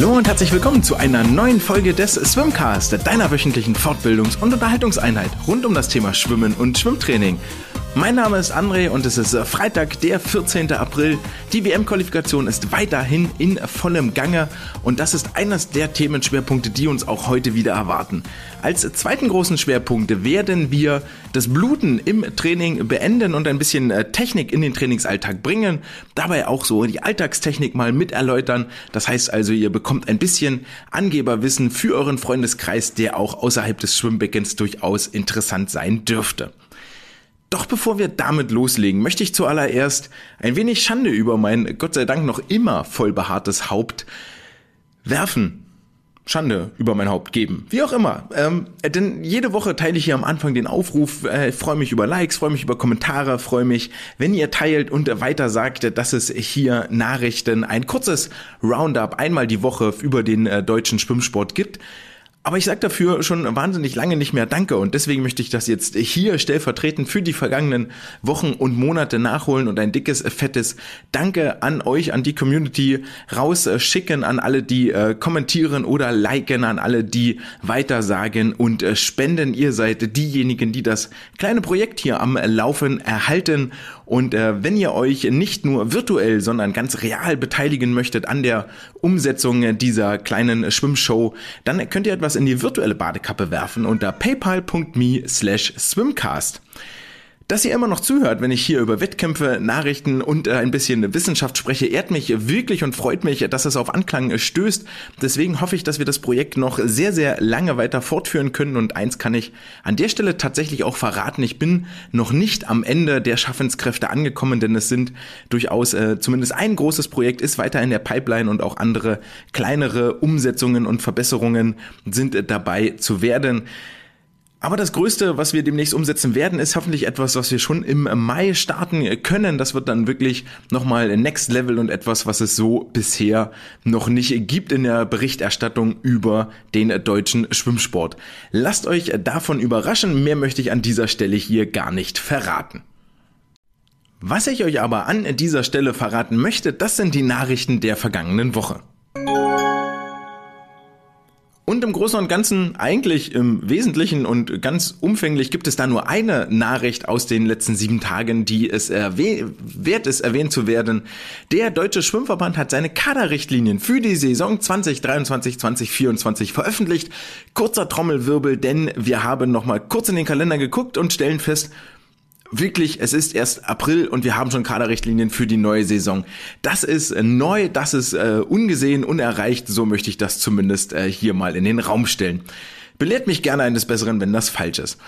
Hallo und herzlich willkommen zu einer neuen Folge des Swimcast, deiner wöchentlichen Fortbildungs- und Unterhaltungseinheit rund um das Thema Schwimmen und Schwimmtraining. Mein Name ist André und es ist Freitag, der 14. April. Die WM-Qualifikation ist weiterhin in vollem Gange und das ist eines der Themenschwerpunkte, die uns auch heute wieder erwarten. Als zweiten großen Schwerpunkt werden wir das Bluten im Training beenden und ein bisschen äh, Technik in den Trainingsalltag bringen. Dabei auch so die Alltagstechnik mal mit erläutern. Das heißt also, ihr bekommt ein bisschen Angeberwissen für euren Freundeskreis, der auch außerhalb des Schwimmbeckens durchaus interessant sein dürfte. Doch bevor wir damit loslegen, möchte ich zuallererst ein wenig Schande über mein Gott sei Dank noch immer voll behaartes Haupt werfen. Schande über mein Haupt geben. Wie auch immer. Ähm, denn jede Woche teile ich hier am Anfang den Aufruf. Äh, freue mich über Likes, freue mich über Kommentare, freue mich, wenn ihr teilt und weiter sagt, dass es hier Nachrichten, ein kurzes Roundup einmal die Woche über den äh, deutschen Schwimmsport gibt. Aber ich sage dafür schon wahnsinnig lange nicht mehr Danke und deswegen möchte ich das jetzt hier stellvertretend für die vergangenen Wochen und Monate nachholen und ein dickes, fettes Danke an euch, an die Community rausschicken, an alle, die äh, kommentieren oder liken, an alle, die weitersagen und äh, spenden. Ihr seid diejenigen, die das kleine Projekt hier am Laufen erhalten und äh, wenn ihr euch nicht nur virtuell, sondern ganz real beteiligen möchtet an der Umsetzung dieser kleinen Schwimmshow, dann könnt ihr etwas in die virtuelle Badekappe werfen unter paypal.me slash swimcast dass ihr immer noch zuhört, wenn ich hier über Wettkämpfe, Nachrichten und äh, ein bisschen Wissenschaft spreche, ehrt mich wirklich und freut mich, dass es auf Anklang stößt. Deswegen hoffe ich, dass wir das Projekt noch sehr, sehr lange weiter fortführen können. Und eins kann ich an der Stelle tatsächlich auch verraten. Ich bin noch nicht am Ende der Schaffenskräfte angekommen, denn es sind durchaus äh, zumindest ein großes Projekt ist weiter in der Pipeline und auch andere kleinere Umsetzungen und Verbesserungen sind äh, dabei zu werden. Aber das Größte, was wir demnächst umsetzen werden, ist hoffentlich etwas, was wir schon im Mai starten können. Das wird dann wirklich nochmal Next Level und etwas, was es so bisher noch nicht gibt in der Berichterstattung über den deutschen Schwimmsport. Lasst euch davon überraschen. Mehr möchte ich an dieser Stelle hier gar nicht verraten. Was ich euch aber an dieser Stelle verraten möchte, das sind die Nachrichten der vergangenen Woche. Und im Großen und Ganzen, eigentlich im Wesentlichen und ganz umfänglich gibt es da nur eine Nachricht aus den letzten sieben Tagen, die es wert ist, erwähnt zu werden. Der Deutsche Schwimmverband hat seine Kaderrichtlinien für die Saison 2023-2024 veröffentlicht. Kurzer Trommelwirbel, denn wir haben nochmal kurz in den Kalender geguckt und stellen fest, wirklich, es ist erst April und wir haben schon Kaderrichtlinien für die neue Saison. Das ist äh, neu, das ist äh, ungesehen, unerreicht, so möchte ich das zumindest äh, hier mal in den Raum stellen. Belehrt mich gerne eines Besseren, wenn das falsch ist.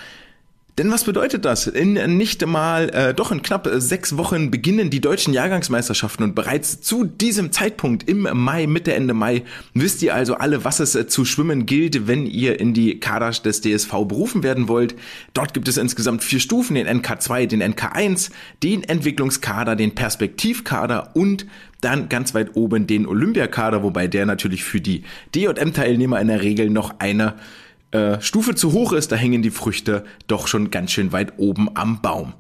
Denn was bedeutet das? In nicht mal, äh, doch in knapp sechs Wochen beginnen die deutschen Jahrgangsmeisterschaften und bereits zu diesem Zeitpunkt im Mai, Mitte, Ende Mai, wisst ihr also alle, was es äh, zu schwimmen gilt, wenn ihr in die Kader des DSV berufen werden wollt. Dort gibt es insgesamt vier Stufen, den NK2, den NK1, den Entwicklungskader, den Perspektivkader und dann ganz weit oben den Olympiakader, wobei der natürlich für die DJM-Teilnehmer in der Regel noch eine äh, Stufe zu hoch ist, da hängen die Früchte doch schon ganz schön weit oben am Baum.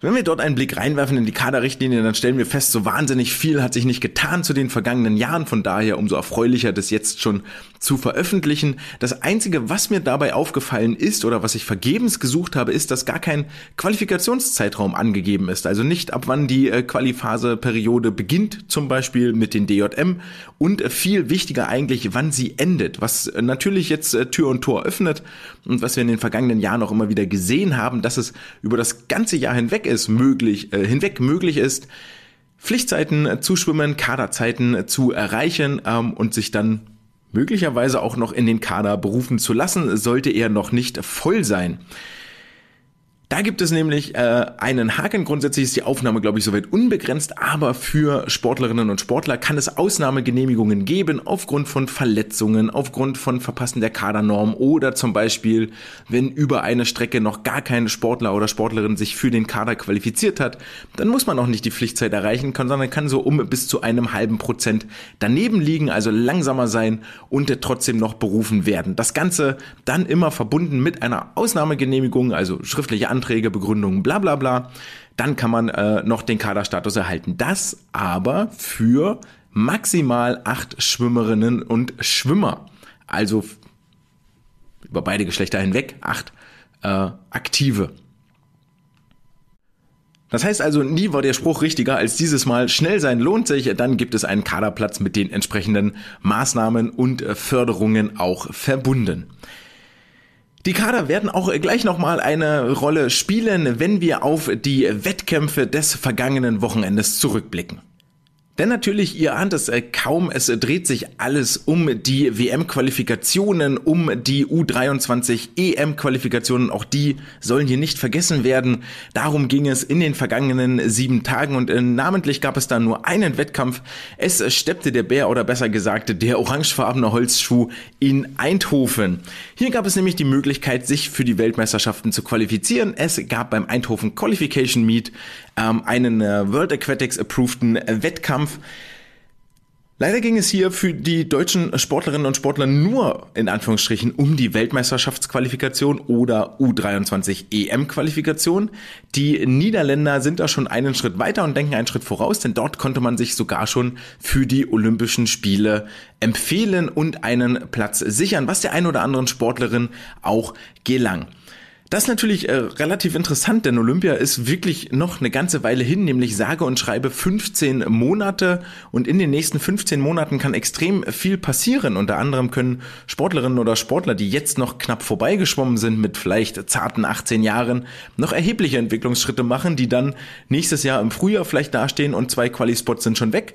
Wenn wir dort einen Blick reinwerfen in die Kaderrichtlinie, dann stellen wir fest, so wahnsinnig viel hat sich nicht getan zu den vergangenen Jahren. Von daher umso erfreulicher, das jetzt schon zu veröffentlichen. Das Einzige, was mir dabei aufgefallen ist oder was ich vergebens gesucht habe, ist, dass gar kein Qualifikationszeitraum angegeben ist. Also nicht ab wann die äh, Qualiphase-Periode beginnt, zum Beispiel mit den DJM und äh, viel wichtiger eigentlich, wann sie endet. Was äh, natürlich jetzt äh, Tür und Tor öffnet und was wir in den vergangenen Jahren auch immer wieder gesehen haben, dass es über das ganze Jahr hinweg es möglich, hinweg möglich ist, Pflichtzeiten zu schwimmen, Kaderzeiten zu erreichen ähm, und sich dann möglicherweise auch noch in den Kader berufen zu lassen, sollte er noch nicht voll sein. Da gibt es nämlich äh, einen Haken. Grundsätzlich ist die Aufnahme, glaube ich, soweit unbegrenzt, aber für Sportlerinnen und Sportler kann es Ausnahmegenehmigungen geben aufgrund von Verletzungen, aufgrund von Verpassen der Kadernorm oder zum Beispiel, wenn über eine Strecke noch gar kein Sportler oder Sportlerin sich für den Kader qualifiziert hat, dann muss man auch nicht die Pflichtzeit erreichen, sondern kann so um bis zu einem halben Prozent daneben liegen, also langsamer sein und trotzdem noch berufen werden. Das Ganze dann immer verbunden mit einer Ausnahmegenehmigung, also schriftliche Anträge Anträge, Begründungen, bla bla bla, dann kann man äh, noch den Kaderstatus erhalten. Das aber für maximal acht Schwimmerinnen und Schwimmer. Also über beide Geschlechter hinweg acht äh, aktive. Das heißt also, nie war der Spruch richtiger als dieses Mal, schnell sein lohnt sich, dann gibt es einen Kaderplatz mit den entsprechenden Maßnahmen und Förderungen auch verbunden. Die Kader werden auch gleich nochmal eine Rolle spielen, wenn wir auf die Wettkämpfe des vergangenen Wochenendes zurückblicken. Denn natürlich, ihr ahnt es äh, kaum, es dreht sich alles um die WM-Qualifikationen, um die U23 EM-Qualifikationen. Auch die sollen hier nicht vergessen werden. Darum ging es in den vergangenen sieben Tagen und äh, namentlich gab es da nur einen Wettkampf. Es steppte der Bär oder besser gesagt der orangefarbene Holzschuh in Eindhoven. Hier gab es nämlich die Möglichkeit, sich für die Weltmeisterschaften zu qualifizieren. Es gab beim Eindhoven Qualification Meet ähm, einen äh, World Aquatics approveden Wettkampf. Leider ging es hier für die deutschen Sportlerinnen und Sportler nur in Anführungsstrichen um die Weltmeisterschaftsqualifikation oder U23 EM-Qualifikation. Die Niederländer sind da schon einen Schritt weiter und denken einen Schritt voraus, denn dort konnte man sich sogar schon für die Olympischen Spiele empfehlen und einen Platz sichern, was der ein oder anderen Sportlerin auch gelang. Das ist natürlich äh, relativ interessant, denn Olympia ist wirklich noch eine ganze Weile hin, nämlich sage und schreibe 15 Monate und in den nächsten 15 Monaten kann extrem viel passieren. Unter anderem können Sportlerinnen oder Sportler, die jetzt noch knapp vorbeigeschwommen sind mit vielleicht zarten 18 Jahren, noch erhebliche Entwicklungsschritte machen, die dann nächstes Jahr im Frühjahr vielleicht dastehen und zwei Quali-Spots sind schon weg.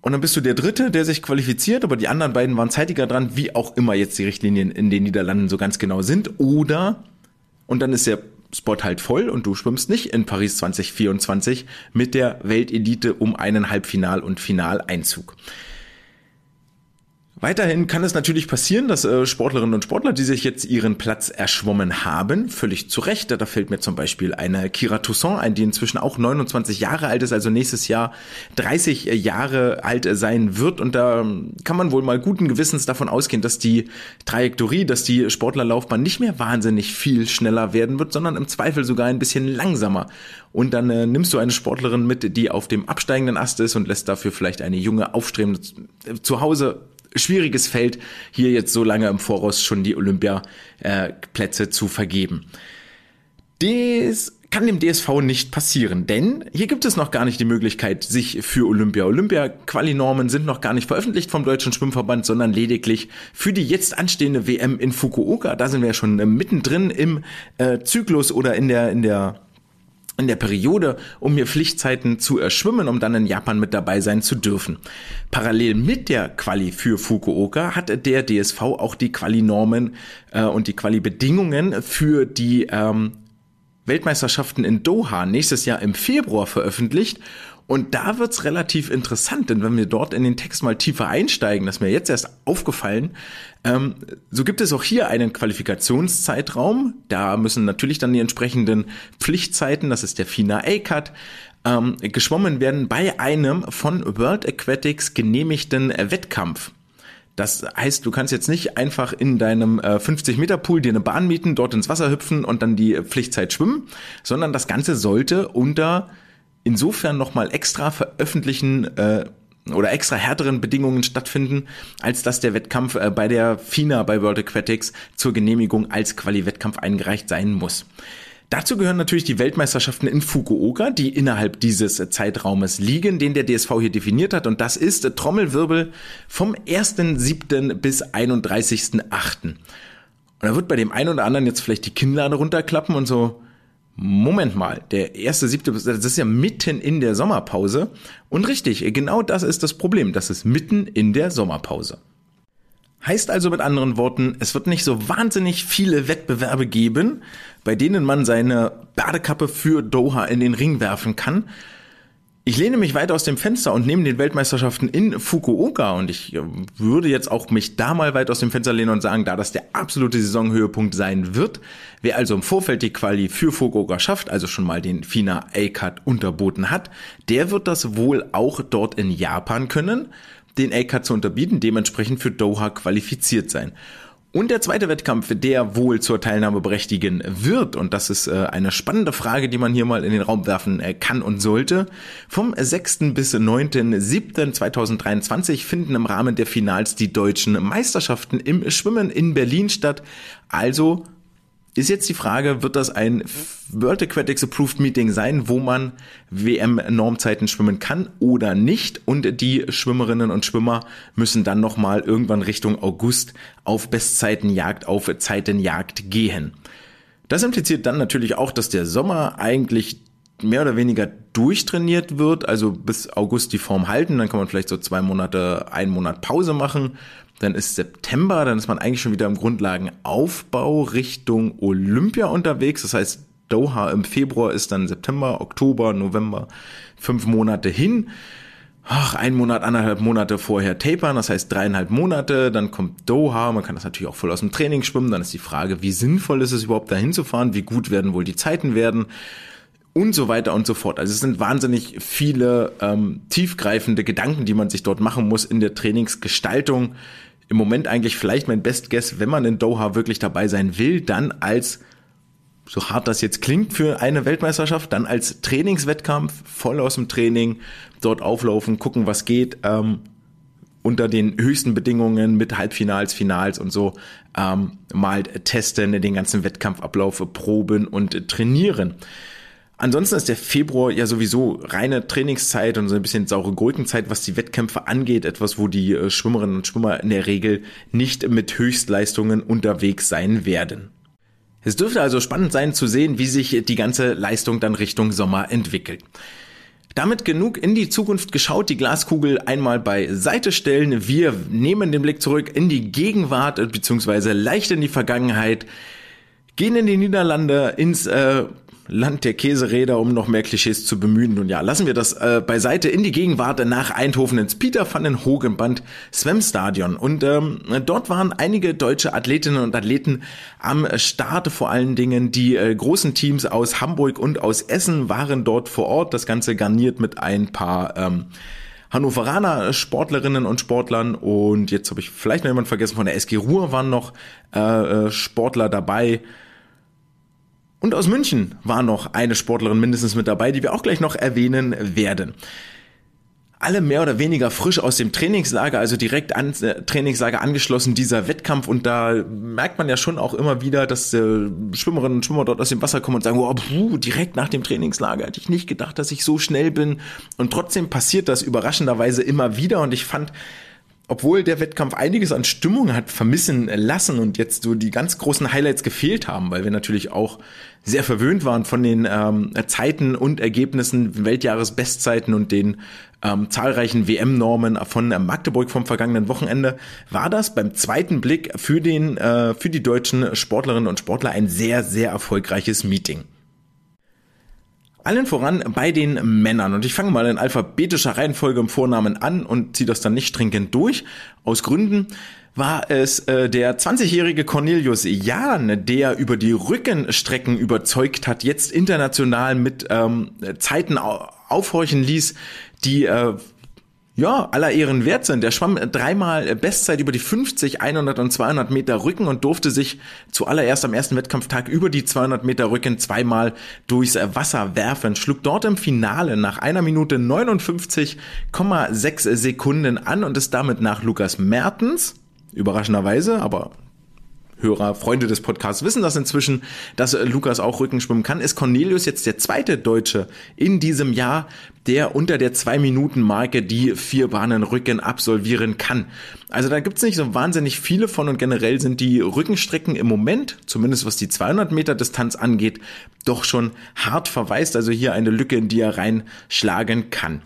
Und dann bist du der Dritte, der sich qualifiziert, aber die anderen beiden waren zeitiger dran, wie auch immer jetzt die Richtlinien in den Niederlanden so ganz genau sind. Oder und dann ist der Spot halt voll und du schwimmst nicht in Paris 2024 mit der Weltelite um einen Halbfinal- und Finaleinzug. Weiterhin kann es natürlich passieren, dass äh, Sportlerinnen und Sportler, die sich jetzt ihren Platz erschwommen haben, völlig zu Recht, da fällt mir zum Beispiel eine Kira Toussaint ein, die inzwischen auch 29 Jahre alt ist, also nächstes Jahr 30 Jahre alt sein wird und da kann man wohl mal guten Gewissens davon ausgehen, dass die Trajektorie, dass die Sportlerlaufbahn nicht mehr wahnsinnig viel schneller werden wird, sondern im Zweifel sogar ein bisschen langsamer. Und dann äh, nimmst du eine Sportlerin mit, die auf dem absteigenden Ast ist und lässt dafür vielleicht eine junge, aufstrebende zu Hause schwieriges Feld, hier jetzt so lange im Voraus schon die Olympiaplätze zu vergeben. Das kann dem DSV nicht passieren, denn hier gibt es noch gar nicht die Möglichkeit, sich für Olympia. Olympia-Quali-Normen sind noch gar nicht veröffentlicht vom Deutschen Schwimmverband, sondern lediglich für die jetzt anstehende WM in Fukuoka. Da sind wir schon äh, mittendrin im äh, Zyklus oder in der, in der in der Periode, um mir Pflichtzeiten zu erschwimmen, um dann in Japan mit dabei sein zu dürfen. Parallel mit der Quali für Fukuoka hat der DSV auch die Quali-Normen äh, und die Quali-Bedingungen für die ähm, Weltmeisterschaften in Doha nächstes Jahr im Februar veröffentlicht und da wird's relativ interessant, denn wenn wir dort in den Text mal tiefer einsteigen, das mir jetzt erst aufgefallen, ähm, so gibt es auch hier einen Qualifikationszeitraum. Da müssen natürlich dann die entsprechenden Pflichtzeiten, das ist der FINA A-Cut, ähm, geschwommen werden bei einem von World Aquatics genehmigten Wettkampf. Das heißt, du kannst jetzt nicht einfach in deinem äh, 50-Meter-Pool dir eine Bahn mieten, dort ins Wasser hüpfen und dann die Pflichtzeit schwimmen, sondern das Ganze sollte unter insofern nochmal extra veröffentlichen äh, oder extra härteren Bedingungen stattfinden, als dass der Wettkampf äh, bei der FINA bei World Aquatics zur Genehmigung als Quali-Wettkampf eingereicht sein muss. Dazu gehören natürlich die Weltmeisterschaften in Fukuoka, die innerhalb dieses Zeitraumes liegen, den der DSV hier definiert hat. Und das ist Trommelwirbel vom 1.7. bis 31.8. Und da wird bei dem einen oder anderen jetzt vielleicht die Kinnlade runterklappen und so, Moment mal, der erste siebte, das ist ja mitten in der Sommerpause. Und richtig, genau das ist das Problem. Das ist mitten in der Sommerpause. Heißt also mit anderen Worten, es wird nicht so wahnsinnig viele Wettbewerbe geben, bei denen man seine Badekappe für Doha in den Ring werfen kann, ich lehne mich weit aus dem Fenster und nehme den Weltmeisterschaften in Fukuoka und ich äh, würde jetzt auch mich da mal weit aus dem Fenster lehnen und sagen, da das der absolute Saisonhöhepunkt sein wird, wer also im Vorfeld die Quali für Fukuoka schafft, also schon mal den FINA A-Cut unterboten hat, der wird das wohl auch dort in Japan können, den A-Cut zu unterbieten, dementsprechend für Doha qualifiziert sein. Und der zweite Wettkampf, der wohl zur Teilnahme berechtigen wird, und das ist äh, eine spannende Frage, die man hier mal in den Raum werfen äh, kann und sollte, vom 6. bis 9.7.2023 finden im Rahmen der Finals die deutschen Meisterschaften im Schwimmen in Berlin statt. Also ist jetzt die Frage, wird das ein World Aquatics Approved Meeting sein, wo man WM-Normzeiten schwimmen kann oder nicht? Und die Schwimmerinnen und Schwimmer müssen dann nochmal irgendwann Richtung August auf Bestzeitenjagd, auf Zeitenjagd gehen. Das impliziert dann natürlich auch, dass der Sommer eigentlich mehr oder weniger durchtrainiert wird, also bis August die Form halten, dann kann man vielleicht so zwei Monate, einen Monat Pause machen dann ist September, dann ist man eigentlich schon wieder im Grundlagenaufbau Richtung Olympia unterwegs. Das heißt, Doha im Februar ist dann September, Oktober, November, fünf Monate hin. Ach, ein Monat, anderthalb Monate vorher tapern, das heißt dreieinhalb Monate, dann kommt Doha, man kann das natürlich auch voll aus dem Training schwimmen, dann ist die Frage, wie sinnvoll ist es überhaupt dahin zu fahren, wie gut werden wohl die Zeiten werden und so weiter und so fort. Also es sind wahnsinnig viele ähm, tiefgreifende Gedanken, die man sich dort machen muss in der Trainingsgestaltung, im Moment eigentlich vielleicht mein Best Guess, wenn man in Doha wirklich dabei sein will, dann als so hart das jetzt klingt für eine Weltmeisterschaft, dann als Trainingswettkampf, voll aus dem Training, dort auflaufen, gucken, was geht, ähm, unter den höchsten Bedingungen mit Halbfinals, Finals und so ähm, mal testen, den ganzen Wettkampfablauf proben und trainieren. Ansonsten ist der Februar ja sowieso reine Trainingszeit und so ein bisschen saure Gurkenzeit, was die Wettkämpfe angeht. Etwas, wo die äh, Schwimmerinnen und Schwimmer in der Regel nicht mit Höchstleistungen unterwegs sein werden. Es dürfte also spannend sein zu sehen, wie sich die ganze Leistung dann Richtung Sommer entwickelt. Damit genug in die Zukunft geschaut, die Glaskugel einmal beiseite stellen. Wir nehmen den Blick zurück in die Gegenwart beziehungsweise leicht in die Vergangenheit, gehen in die Niederlande ins äh, Land der Käseräder, um noch mehr Klischees zu bemühen. Nun ja, lassen wir das äh, beiseite in die Gegenwart nach Eindhoven ins Peter van den Hogenband Swim Stadion. Und ähm, dort waren einige deutsche Athletinnen und Athleten am Start. Vor allen Dingen die äh, großen Teams aus Hamburg und aus Essen waren dort vor Ort. Das Ganze garniert mit ein paar ähm, Hannoveraner Sportlerinnen und Sportlern und jetzt habe ich vielleicht noch jemand vergessen, von der SG Ruhr waren noch äh, äh Sportler dabei. Und aus München war noch eine Sportlerin mindestens mit dabei, die wir auch gleich noch erwähnen werden. Alle mehr oder weniger frisch aus dem Trainingslager, also direkt an äh, Trainingslager angeschlossen, dieser Wettkampf. Und da merkt man ja schon auch immer wieder, dass äh, Schwimmerinnen und Schwimmer dort aus dem Wasser kommen und sagen, oh, puh, direkt nach dem Trainingslager hätte ich nicht gedacht, dass ich so schnell bin. Und trotzdem passiert das überraschenderweise immer wieder. Und ich fand, obwohl der Wettkampf einiges an Stimmung hat vermissen lassen und jetzt so die ganz großen Highlights gefehlt haben, weil wir natürlich auch sehr verwöhnt waren von den ähm, Zeiten und Ergebnissen, Weltjahresbestzeiten und den ähm, zahlreichen WM-Normen von Magdeburg vom vergangenen Wochenende, war das beim zweiten Blick für den äh, für die deutschen Sportlerinnen und Sportler ein sehr sehr erfolgreiches Meeting. Allen voran bei den Männern. Und ich fange mal in alphabetischer Reihenfolge im Vornamen an und ziehe das dann nicht stringent durch. Aus Gründen war es äh, der 20-jährige Cornelius Jahn, der über die Rückenstrecken überzeugt hat, jetzt international mit ähm, Zeiten aufhorchen ließ, die äh, ja, aller Ehren wert sind. Der schwamm dreimal Bestzeit über die 50, 100 und 200 Meter Rücken und durfte sich zuallererst am ersten Wettkampftag über die 200 Meter Rücken zweimal durchs Wasser werfen. Schlug dort im Finale nach einer Minute 59,6 Sekunden an und ist damit nach Lukas Mertens, überraschenderweise, aber Hörer, Freunde des Podcasts wissen das inzwischen, dass äh, Lukas auch Rückenschwimmen kann. Ist Cornelius jetzt der zweite Deutsche in diesem Jahr, der unter der Zwei-Minuten-Marke die vier Bahnen Rücken absolvieren kann. Also da gibt's nicht so wahnsinnig viele von und generell sind die Rückenstrecken im Moment, zumindest was die 200 Meter Distanz angeht, doch schon hart verwaist. Also hier eine Lücke, in die er reinschlagen kann.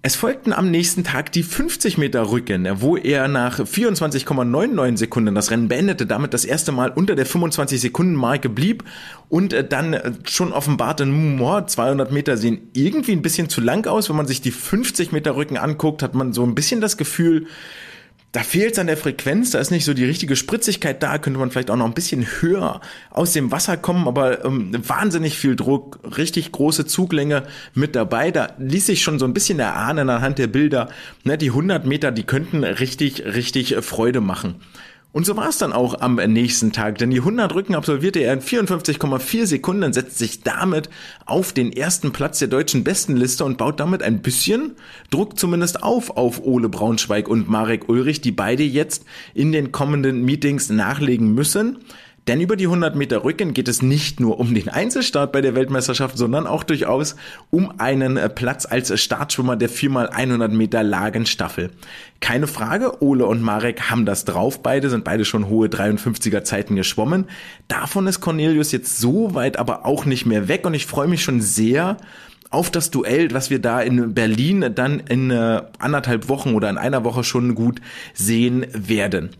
Es folgten am nächsten Tag die 50 Meter Rücken, wo er nach 24,99 Sekunden das Rennen beendete, damit das erste Mal unter der 25 Sekunden Marke blieb und äh, dann äh, schon offenbarte, 200 Meter sehen irgendwie ein bisschen zu lang aus. Wenn man sich die 50 Meter Rücken anguckt, hat man so ein bisschen das Gefühl, da fehlt es an der Frequenz, da ist nicht so die richtige Spritzigkeit da, könnte man vielleicht auch noch ein bisschen höher aus dem Wasser kommen, aber ähm, wahnsinnig viel Druck, richtig große Zuglänge mit dabei, da ließ sich schon so ein bisschen erahnen anhand der Bilder, ne, die 100 Meter, die könnten richtig, richtig Freude machen. Und so war es dann auch am nächsten Tag, denn die 100 Rücken absolvierte er in 54,4 Sekunden und setzt sich damit auf den ersten Platz der deutschen Bestenliste und baut damit ein bisschen Druck zumindest auf auf Ole Braunschweig und Marek Ulrich, die beide jetzt in den kommenden Meetings nachlegen müssen. Denn über die 100 Meter Rücken geht es nicht nur um den Einzelstart bei der Weltmeisterschaft, sondern auch durchaus um einen Platz als Startschwimmer der 4x100 Meter Lagenstaffel. Keine Frage, Ole und Marek haben das drauf. Beide sind beide schon hohe 53er Zeiten geschwommen. Davon ist Cornelius jetzt so weit aber auch nicht mehr weg und ich freue mich schon sehr, auf das Duell, was wir da in Berlin dann in äh, anderthalb Wochen oder in einer Woche schon gut sehen werden.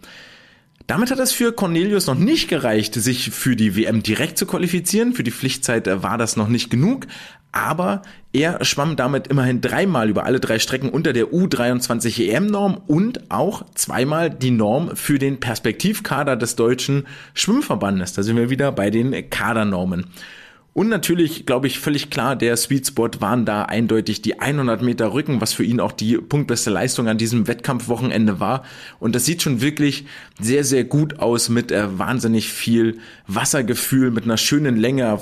Damit hat es für Cornelius noch nicht gereicht, sich für die WM direkt zu qualifizieren. Für die Pflichtzeit äh, war das noch nicht genug. Aber er schwamm damit immerhin dreimal über alle drei Strecken unter der U23 EM-Norm und auch zweimal die Norm für den Perspektivkader des deutschen Schwimmverbandes. Da sind wir wieder bei den Kadernormen. Und natürlich, glaube ich, völlig klar, der Sweet Spot waren da eindeutig die 100 Meter Rücken, was für ihn auch die punktbeste Leistung an diesem Wettkampfwochenende war. Und das sieht schon wirklich sehr, sehr gut aus mit äh, wahnsinnig viel Wassergefühl, mit einer schönen Länge.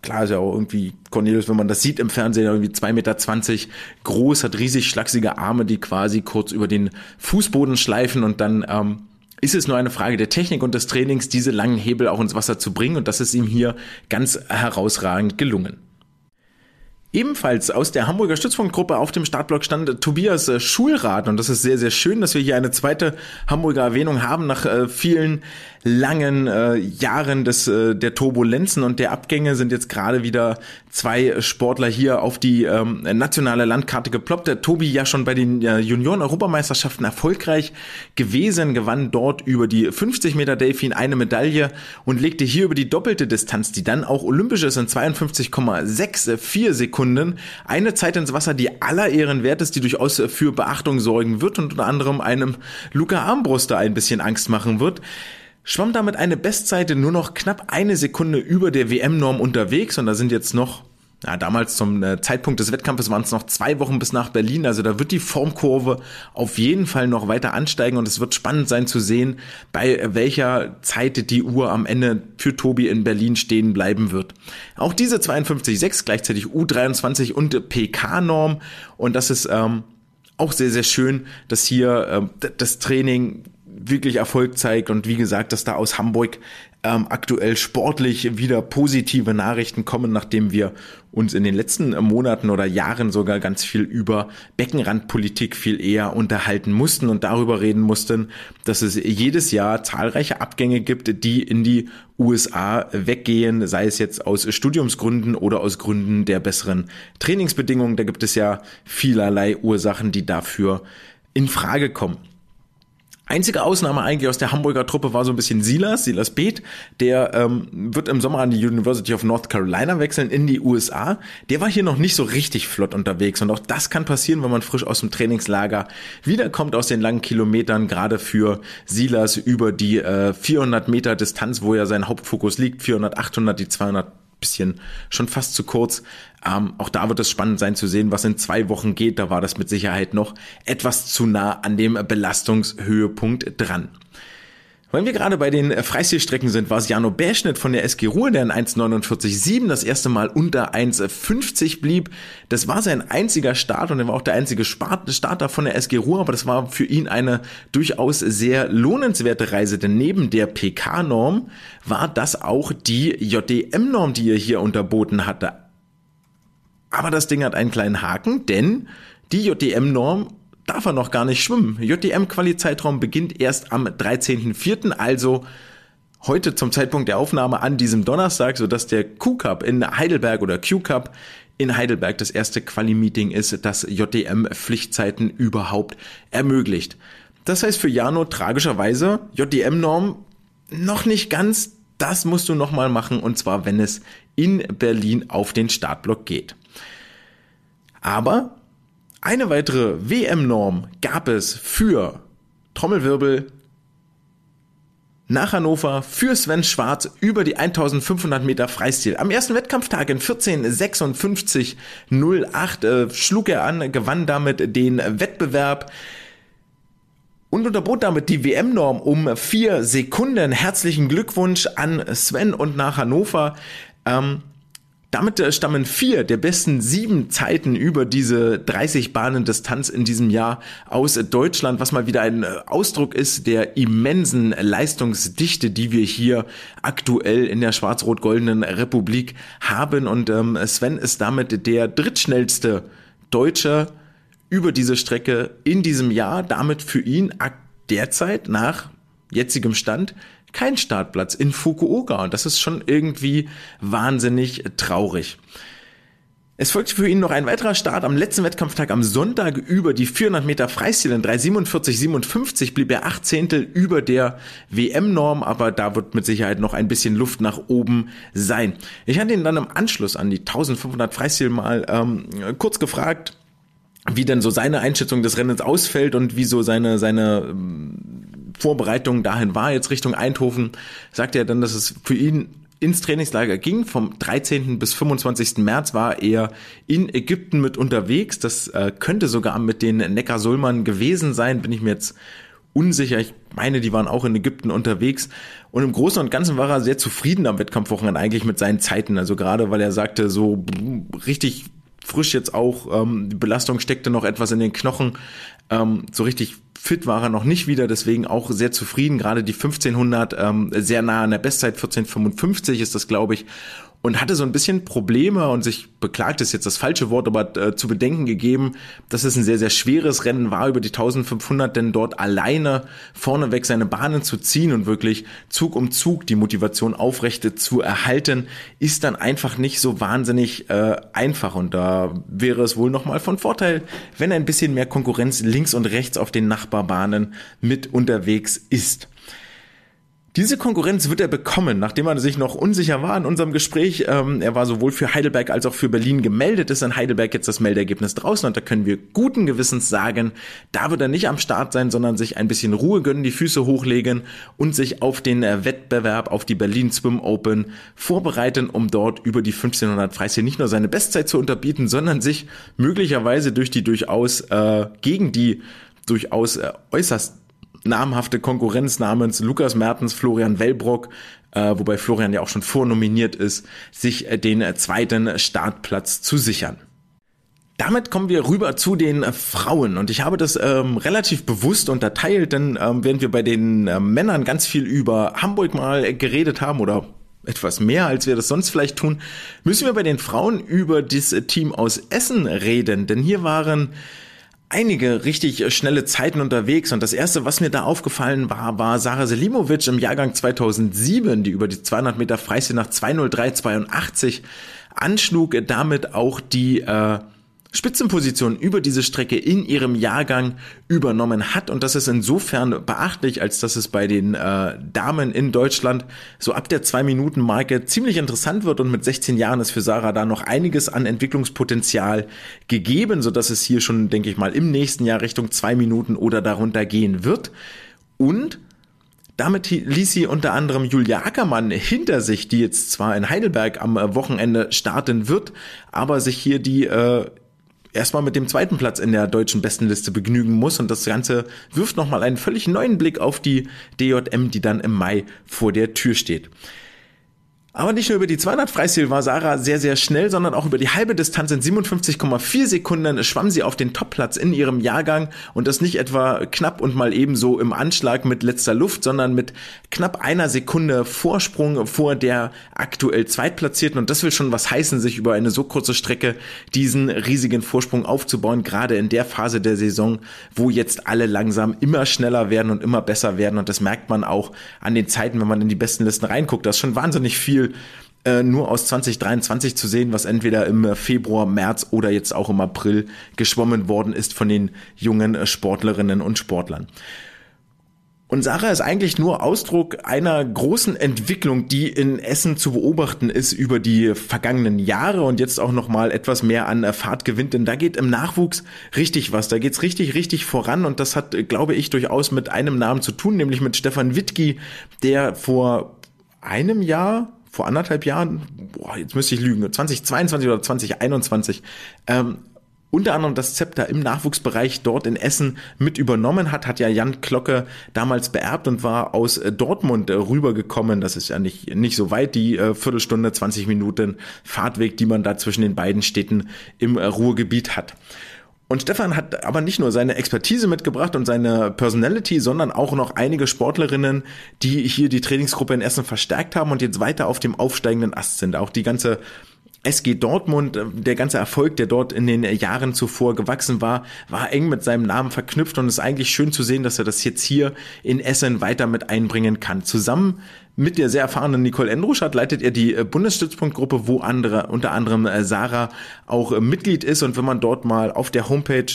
Klar ist ja auch irgendwie Cornelius, wenn man das sieht im Fernsehen, irgendwie 2,20 Meter groß, hat riesig schlachsige Arme, die quasi kurz über den Fußboden schleifen und dann ähm, ist es nur eine Frage der Technik und des Trainings, diese langen Hebel auch ins Wasser zu bringen und das ist ihm hier ganz herausragend gelungen. Ebenfalls aus der Hamburger Stützpunktgruppe auf dem Startblock stand Tobias äh, Schulrat und das ist sehr, sehr schön, dass wir hier eine zweite Hamburger Erwähnung haben nach äh, vielen langen äh, Jahren des, äh, der Turbulenzen und der Abgänge sind jetzt gerade wieder zwei Sportler hier auf die ähm, nationale Landkarte geploppt. Der Tobi ja schon bei den äh, Junioren-Europameisterschaften erfolgreich gewesen, gewann dort über die 50 Meter Delfin eine Medaille und legte hier über die doppelte Distanz, die dann auch olympisch ist, in 52,64 Sekunden, eine Zeit ins Wasser, die aller Ehren wert ist, die durchaus für Beachtung sorgen wird und unter anderem einem Luca Armbruster ein bisschen Angst machen wird. Schwamm damit eine Bestseite nur noch knapp eine Sekunde über der WM-Norm unterwegs und da sind jetzt noch ja, damals zum äh, Zeitpunkt des Wettkampfes waren es noch zwei Wochen bis nach Berlin. Also da wird die Formkurve auf jeden Fall noch weiter ansteigen und es wird spannend sein zu sehen, bei welcher Zeit die Uhr am Ende für Tobi in Berlin stehen bleiben wird. Auch diese 52,6 gleichzeitig U23 und PK-Norm und das ist ähm, auch sehr, sehr schön, dass hier äh, das Training wirklich Erfolg zeigt und wie gesagt, dass da aus Hamburg ähm, aktuell sportlich wieder positive Nachrichten kommen, nachdem wir uns in den letzten Monaten oder Jahren sogar ganz viel über Beckenrandpolitik viel eher unterhalten mussten und darüber reden mussten, dass es jedes Jahr zahlreiche Abgänge gibt, die in die USA weggehen, sei es jetzt aus Studiumsgründen oder aus Gründen der besseren Trainingsbedingungen. Da gibt es ja vielerlei Ursachen, die dafür in Frage kommen. Einzige Ausnahme eigentlich aus der Hamburger Truppe war so ein bisschen Silas, Silas Beeth. Der ähm, wird im Sommer an die University of North Carolina wechseln in die USA. Der war hier noch nicht so richtig flott unterwegs und auch das kann passieren, wenn man frisch aus dem Trainingslager wiederkommt aus den langen Kilometern, gerade für Silas über die äh, 400 Meter Distanz, wo ja sein Hauptfokus liegt, 400, 800, die 200 bisschen schon fast zu kurz. Ähm, auch da wird es spannend sein zu sehen, was in zwei Wochen geht. Da war das mit Sicherheit noch etwas zu nah an dem Belastungshöhepunkt dran. Weil wir gerade bei den Freistilstrecken sind, war es Jano Bärschnitt von der SG Ruhr, der in 1,49,7 das erste Mal unter 1,50 blieb. Das war sein einziger Start und er war auch der einzige Starter von der SG Ruhr, aber das war für ihn eine durchaus sehr lohnenswerte Reise, denn neben der PK-Norm war das auch die JDM-Norm, die er hier unterboten hatte. Aber das Ding hat einen kleinen Haken, denn die JDM-Norm darf er noch gar nicht schwimmen. JDM-Quali-Zeitraum beginnt erst am 13.04., also heute zum Zeitpunkt der Aufnahme an diesem Donnerstag, sodass der Q-Cup in Heidelberg oder Q-Cup in Heidelberg das erste Quali-Meeting ist, das JDM-Pflichtzeiten überhaupt ermöglicht. Das heißt für Jano tragischerweise JDM-Norm noch nicht ganz, das musst du nochmal machen und zwar wenn es in Berlin auf den Startblock geht. Aber eine weitere WM-Norm gab es für Trommelwirbel nach Hannover für Sven Schwarz über die 1500 Meter Freistil. Am ersten Wettkampftag in 14.56.08 äh, schlug er an, gewann damit den Wettbewerb. und unterbot damit die WM-Norm um vier Sekunden. Herzlichen Glückwunsch an Sven und nach Hannover. Ähm, damit äh, stammen vier der besten sieben Zeiten über diese 30 Bahnen Distanz in diesem Jahr aus Deutschland, was mal wieder ein äh, Ausdruck ist der immensen Leistungsdichte, die wir hier aktuell in der schwarz-rot-goldenen Republik haben. Und ähm, Sven ist damit der drittschnellste Deutsche über diese Strecke in diesem Jahr. Damit für ihn derzeit nach jetzigem Stand kein Startplatz in Fukuoka und das ist schon irgendwie wahnsinnig traurig. Es folgte für ihn noch ein weiterer Start am letzten Wettkampftag am Sonntag über die 400 Meter Freistil in 347,57 blieb er acht Zehntel über der WM-Norm, aber da wird mit Sicherheit noch ein bisschen Luft nach oben sein. Ich hatte ihn dann im Anschluss an die 1500 Freistil mal ähm, kurz gefragt, wie denn so seine Einschätzung des Rennens ausfällt und wie so seine, seine ähm, Vorbereitung dahin war, jetzt Richtung Eindhoven, sagte er dann, dass es für ihn ins Trainingslager ging. Vom 13. bis 25. März war er in Ägypten mit unterwegs. Das äh, könnte sogar mit den Neckar-Sulmern gewesen sein, bin ich mir jetzt unsicher. Ich meine, die waren auch in Ägypten unterwegs. Und im Großen und Ganzen war er sehr zufrieden am Wettkampfwochenende eigentlich mit seinen Zeiten. Also gerade, weil er sagte, so richtig frisch jetzt auch, ähm, die Belastung steckte noch etwas in den Knochen. Ähm, so richtig fit war er noch nicht wieder, deswegen auch sehr zufrieden. Gerade die 1500 ähm, sehr nah an der Bestzeit, 1455 ist das, glaube ich und hatte so ein bisschen Probleme und sich beklagt ist jetzt das falsche Wort, aber äh, zu bedenken gegeben, dass es ein sehr, sehr schweres Rennen war, über die 1500 denn dort alleine vorneweg seine Bahnen zu ziehen und wirklich Zug um Zug die Motivation aufrechte zu erhalten, ist dann einfach nicht so wahnsinnig äh, einfach und da wäre es wohl nochmal von Vorteil, wenn ein bisschen mehr Konkurrenz links und rechts auf den Nachbarbahnen mit unterwegs ist. Diese Konkurrenz wird er bekommen, nachdem er sich noch unsicher war in unserem Gespräch. Ähm, er war sowohl für Heidelberg als auch für Berlin gemeldet, ist in Heidelberg jetzt das Meldergebnis draußen und da können wir guten Gewissens sagen, da wird er nicht am Start sein, sondern sich ein bisschen Ruhe gönnen, die Füße hochlegen und sich auf den äh, Wettbewerb, auf die Berlin Swim Open vorbereiten, um dort über die 1500 Freistil nicht nur seine Bestzeit zu unterbieten, sondern sich möglicherweise durch die durchaus äh, gegen die durchaus äh, äußerst namhafte Konkurrenz namens Lukas Mertens, Florian Wellbrock, äh, wobei Florian ja auch schon vornominiert ist, sich äh, den äh, zweiten Startplatz zu sichern. Damit kommen wir rüber zu den äh, Frauen und ich habe das ähm, relativ bewusst unterteilt, denn ähm, während wir bei den äh, Männern ganz viel über Hamburg mal geredet haben oder etwas mehr, als wir das sonst vielleicht tun, müssen wir bei den Frauen über das Team aus Essen reden, denn hier waren einige richtig äh, schnelle Zeiten unterwegs. Und das erste, was mir da aufgefallen war, war Sarah Selimovic im Jahrgang 2007, die über die 200 Meter Freistil nach 203,82 anschlug, damit auch die äh, Spitzenposition über diese Strecke in ihrem Jahrgang übernommen hat. Und das ist insofern beachtlich, als dass es bei den äh, Damen in Deutschland so ab der Zwei-Minuten-Marke ziemlich interessant wird. Und mit 16 Jahren ist für Sarah da noch einiges an Entwicklungspotenzial gegeben, so dass es hier schon, denke ich mal, im nächsten Jahr Richtung zwei Minuten oder darunter gehen wird. Und damit ließ sie unter anderem Julia Ackermann hinter sich, die jetzt zwar in Heidelberg am äh, Wochenende starten wird, aber sich hier die äh, erstmal mit dem zweiten Platz in der deutschen Bestenliste begnügen muss und das Ganze wirft nochmal einen völlig neuen Blick auf die DJM, die dann im Mai vor der Tür steht. Aber nicht nur über die 200 Freistil war Sarah sehr, sehr schnell, sondern auch über die halbe Distanz in 57,4 Sekunden schwamm sie auf den Topplatz in ihrem Jahrgang. Und das nicht etwa knapp und mal ebenso im Anschlag mit letzter Luft, sondern mit knapp einer Sekunde Vorsprung vor der aktuell Zweitplatzierten. Und das will schon was heißen, sich über eine so kurze Strecke diesen riesigen Vorsprung aufzubauen, gerade in der Phase der Saison, wo jetzt alle langsam immer schneller werden und immer besser werden. Und das merkt man auch an den Zeiten, wenn man in die besten Listen reinguckt, das ist schon wahnsinnig viel äh, nur aus 2023 zu sehen, was entweder im Februar, März oder jetzt auch im April geschwommen worden ist von den jungen äh, Sportlerinnen und Sportlern. Und Sarah ist eigentlich nur Ausdruck einer großen Entwicklung, die in Essen zu beobachten ist über die vergangenen Jahre und jetzt auch noch mal etwas mehr an Fahrt gewinnt, denn da geht im Nachwuchs richtig was, da geht's richtig richtig voran und das hat glaube ich durchaus mit einem Namen zu tun, nämlich mit Stefan Wittki, der vor einem Jahr vor anderthalb Jahren, boah, jetzt müsste ich lügen, 2022 oder 2021, ähm, unter anderem das Zepter im Nachwuchsbereich dort in Essen mit übernommen hat, hat ja Jan Glocke damals beerbt und war aus äh, Dortmund äh, rübergekommen. Das ist ja nicht, nicht so weit, die äh, Viertelstunde, 20 Minuten Fahrtweg, die man da zwischen den beiden Städten im Ruhrgebiet hat. Und Stefan hat aber nicht nur seine Expertise mitgebracht und seine Personality, sondern auch noch einige Sportlerinnen, die hier die Trainingsgruppe in Essen verstärkt haben und jetzt weiter auf dem aufsteigenden Ast sind. Auch die ganze SG Dortmund, der ganze Erfolg, der dort in den Jahren zuvor gewachsen war, war eng mit seinem Namen verknüpft und es ist eigentlich schön zu sehen, dass er das jetzt hier in Essen weiter mit einbringen kann. Zusammen mit der sehr erfahrenen Nicole Endruschat leitet er die äh, Bundesstützpunktgruppe, wo andere, unter anderem äh, Sarah auch Mitglied ist. Und wenn man dort mal auf der Homepage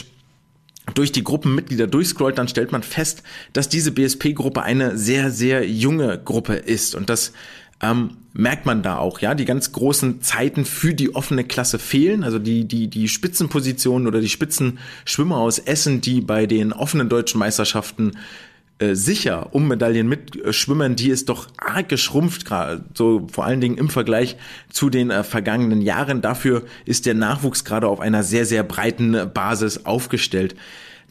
durch die Gruppenmitglieder durchscrollt, dann stellt man fest, dass diese BSP-Gruppe eine sehr, sehr junge Gruppe ist. Und das ähm, merkt man da auch, ja, die ganz großen Zeiten für die offene Klasse fehlen, also die, die, die Spitzenpositionen oder die Spitzenschwimmer aus Essen, die bei den offenen deutschen Meisterschaften äh, sicher um Medaillen mitschwimmen, die ist doch arg geschrumpft, gerade so vor allen Dingen im Vergleich zu den äh, vergangenen Jahren. Dafür ist der Nachwuchs gerade auf einer sehr, sehr breiten Basis aufgestellt.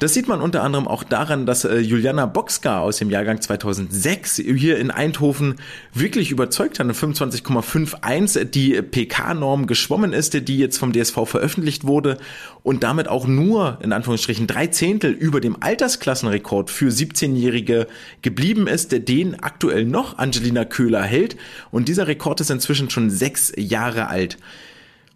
Das sieht man unter anderem auch daran, dass äh, Juliana Boxka aus dem Jahrgang 2006 hier in Eindhoven wirklich überzeugt hat, eine 25,51 die PK-Norm geschwommen ist, die jetzt vom DSV veröffentlicht wurde und damit auch nur in Anführungsstrichen drei Zehntel über dem Altersklassenrekord für 17-Jährige geblieben ist, den aktuell noch Angelina Köhler hält und dieser Rekord ist inzwischen schon sechs Jahre alt.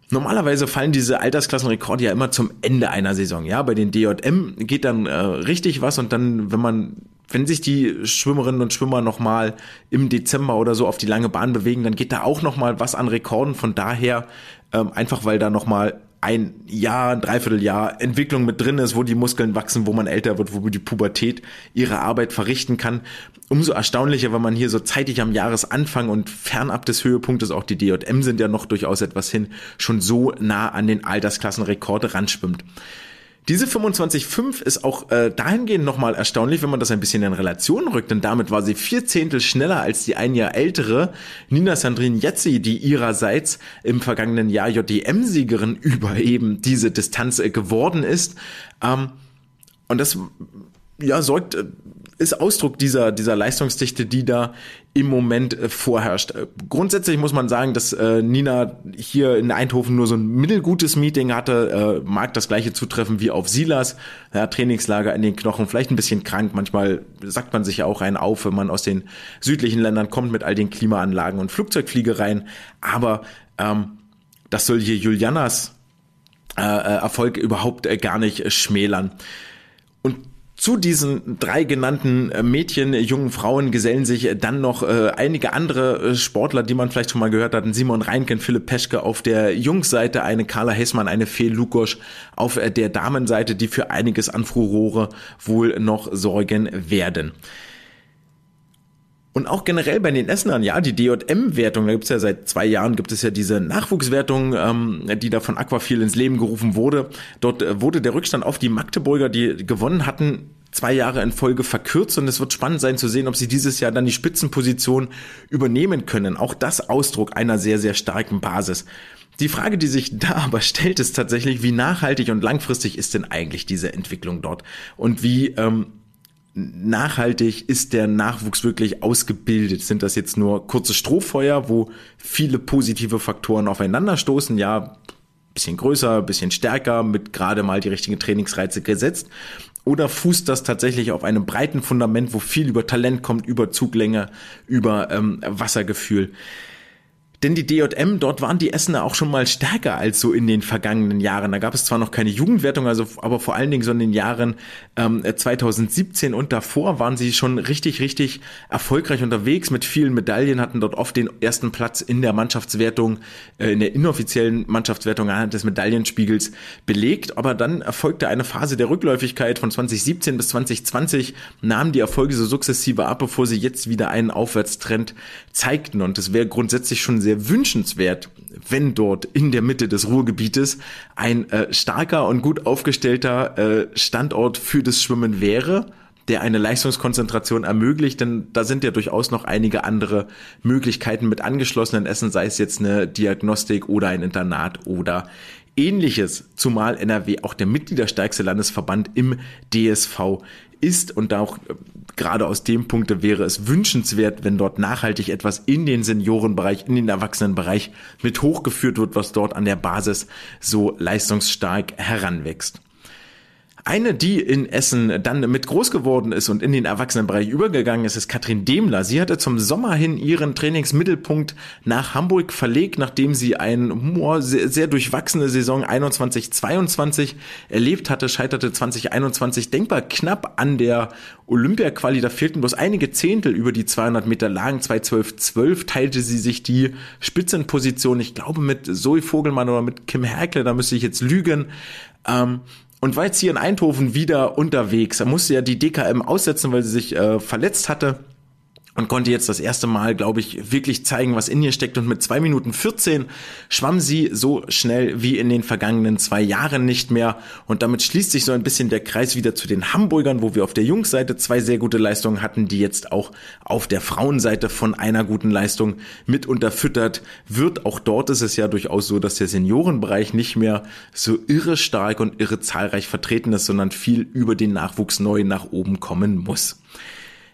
Normalerweise fallen diese Altersklassenrekorde ja immer zum Ende einer Saison. Ja, bei den DJM geht dann äh, richtig was und dann, wenn man, wenn sich die Schwimmerinnen und Schwimmer nochmal im Dezember oder so auf die lange Bahn bewegen, dann geht da auch nochmal was an Rekorden. Von daher, ähm, einfach weil da nochmal ein Jahr, ein Dreivierteljahr Entwicklung mit drin ist, wo die Muskeln wachsen, wo man älter wird, wo die Pubertät ihre Arbeit verrichten kann. Umso erstaunlicher, wenn man hier so zeitig am Jahresanfang und fernab des Höhepunktes, auch die DJM sind ja noch durchaus etwas hin, schon so nah an den Altersklassenrekorde ranschwimmt. Diese 25,5 ist auch äh, dahingehend nochmal erstaunlich, wenn man das ein bisschen in Relation rückt, denn damit war sie vier Zehntel schneller als die ein Jahr ältere Nina Sandrine Jetzi, die ihrerseits im vergangenen Jahr JDM-Siegerin über eben diese Distanz äh, geworden ist. Ähm, und das ja, sorgt äh, ist Ausdruck dieser, dieser Leistungsdichte, die da im Moment äh, vorherrscht. Äh, grundsätzlich muss man sagen, dass äh, Nina hier in Eindhoven nur so ein mittelgutes Meeting hatte, äh, mag das gleiche zutreffen wie auf Silas, ja, Trainingslager in den Knochen, vielleicht ein bisschen krank, manchmal sagt man sich ja auch einen auf, wenn man aus den südlichen Ländern kommt mit all den Klimaanlagen und Flugzeugfliegereien, aber ähm, das soll hier Julianas äh, äh Erfolg überhaupt gar nicht schmälern. Und zu diesen drei genannten äh, Mädchen, äh, jungen Frauen gesellen sich äh, dann noch einige andere Sportler, die man vielleicht schon mal gehört hat. Simon Reinken, Philipp Peschke auf der Jungsseite, eine Carla Hessmann, eine Fee Lukosch auf der Damenseite, die für einiges an Furore wohl noch sorgen werden. Und auch generell bei den Essenern, ja, die DJM-Wertung, da gibt es ja seit zwei Jahren, gibt es ja diese Nachwuchswertung, ähm, die da von Aquafil ins Leben gerufen wurde. Dort äh, wurde der Rückstand auf die Magdeburger, die gewonnen hatten, zwei Jahre in Folge verkürzt und es wird spannend sein zu sehen, ob sie dieses Jahr dann die Spitzenposition übernehmen können. Auch das Ausdruck einer sehr, sehr starken Basis. Die Frage, die sich da aber stellt, ist tatsächlich, wie nachhaltig und langfristig ist denn eigentlich diese Entwicklung dort? Und wie ähm, nachhaltig ist der Nachwuchs wirklich ausgebildet? Sind das jetzt nur kurze Strohfeuer, wo viele positive Faktoren aufeinanderstoßen? Ja, bisschen größer, bisschen stärker, mit gerade mal die richtigen Trainingsreize gesetzt? Oder fußt das tatsächlich auf einem breiten Fundament, wo viel über Talent kommt, über Zuglänge, über ähm, Wassergefühl? Denn die DJM, dort waren die Essener auch schon mal stärker als so in den vergangenen Jahren. Da gab es zwar noch keine Jugendwertung, also aber vor allen Dingen so in den Jahren ähm, 2017 und davor waren sie schon richtig, richtig erfolgreich unterwegs mit vielen Medaillen, hatten dort oft den ersten Platz in der Mannschaftswertung, äh, in der inoffiziellen Mannschaftswertung anhand des Medaillenspiegels belegt. Aber dann erfolgte eine Phase der Rückläufigkeit von 2017 bis 2020, nahmen die Erfolge so sukzessive ab, bevor sie jetzt wieder einen Aufwärtstrend zeigten. Und es wäre grundsätzlich schon sehr wünschenswert, wenn dort in der Mitte des Ruhrgebietes ein äh, starker und gut aufgestellter äh, Standort für das Schwimmen wäre, der eine Leistungskonzentration ermöglicht, denn da sind ja durchaus noch einige andere Möglichkeiten mit angeschlossenen Essen, sei es jetzt eine Diagnostik oder ein Internat oder ähnliches, zumal NRW auch der mitgliederstärkste Landesverband im DSV ist und auch äh, gerade aus dem Punkte wäre es wünschenswert, wenn dort nachhaltig etwas in den Seniorenbereich, in den Erwachsenenbereich mit hochgeführt wird, was dort an der Basis so leistungsstark heranwächst. Eine, die in Essen dann mit groß geworden ist und in den Erwachsenenbereich übergegangen ist, ist Katrin Demler. Sie hatte zum Sommer hin ihren Trainingsmittelpunkt nach Hamburg verlegt, nachdem sie eine sehr, sehr durchwachsene Saison 21-22 erlebt hatte, scheiterte 2021 denkbar knapp an der Olympia-Quali. Da fehlten bloß einige Zehntel über die 200 Meter Lagen. 212 teilte sie sich die Spitzenposition, ich glaube mit Zoe Vogelmann oder mit Kim Herkle, da müsste ich jetzt lügen. Ähm, und war jetzt hier in Eindhoven wieder unterwegs. Er musste ja die DKM aussetzen, weil sie sich äh, verletzt hatte und konnte jetzt das erste Mal, glaube ich, wirklich zeigen, was in ihr steckt. Und mit zwei Minuten 14 schwamm sie so schnell wie in den vergangenen zwei Jahren nicht mehr. Und damit schließt sich so ein bisschen der Kreis wieder zu den Hamburgern, wo wir auf der Jungsseite zwei sehr gute Leistungen hatten, die jetzt auch auf der Frauenseite von einer guten Leistung mit unterfüttert wird. Auch dort ist es ja durchaus so, dass der Seniorenbereich nicht mehr so irre stark und irre zahlreich vertreten ist, sondern viel über den Nachwuchs neu nach oben kommen muss.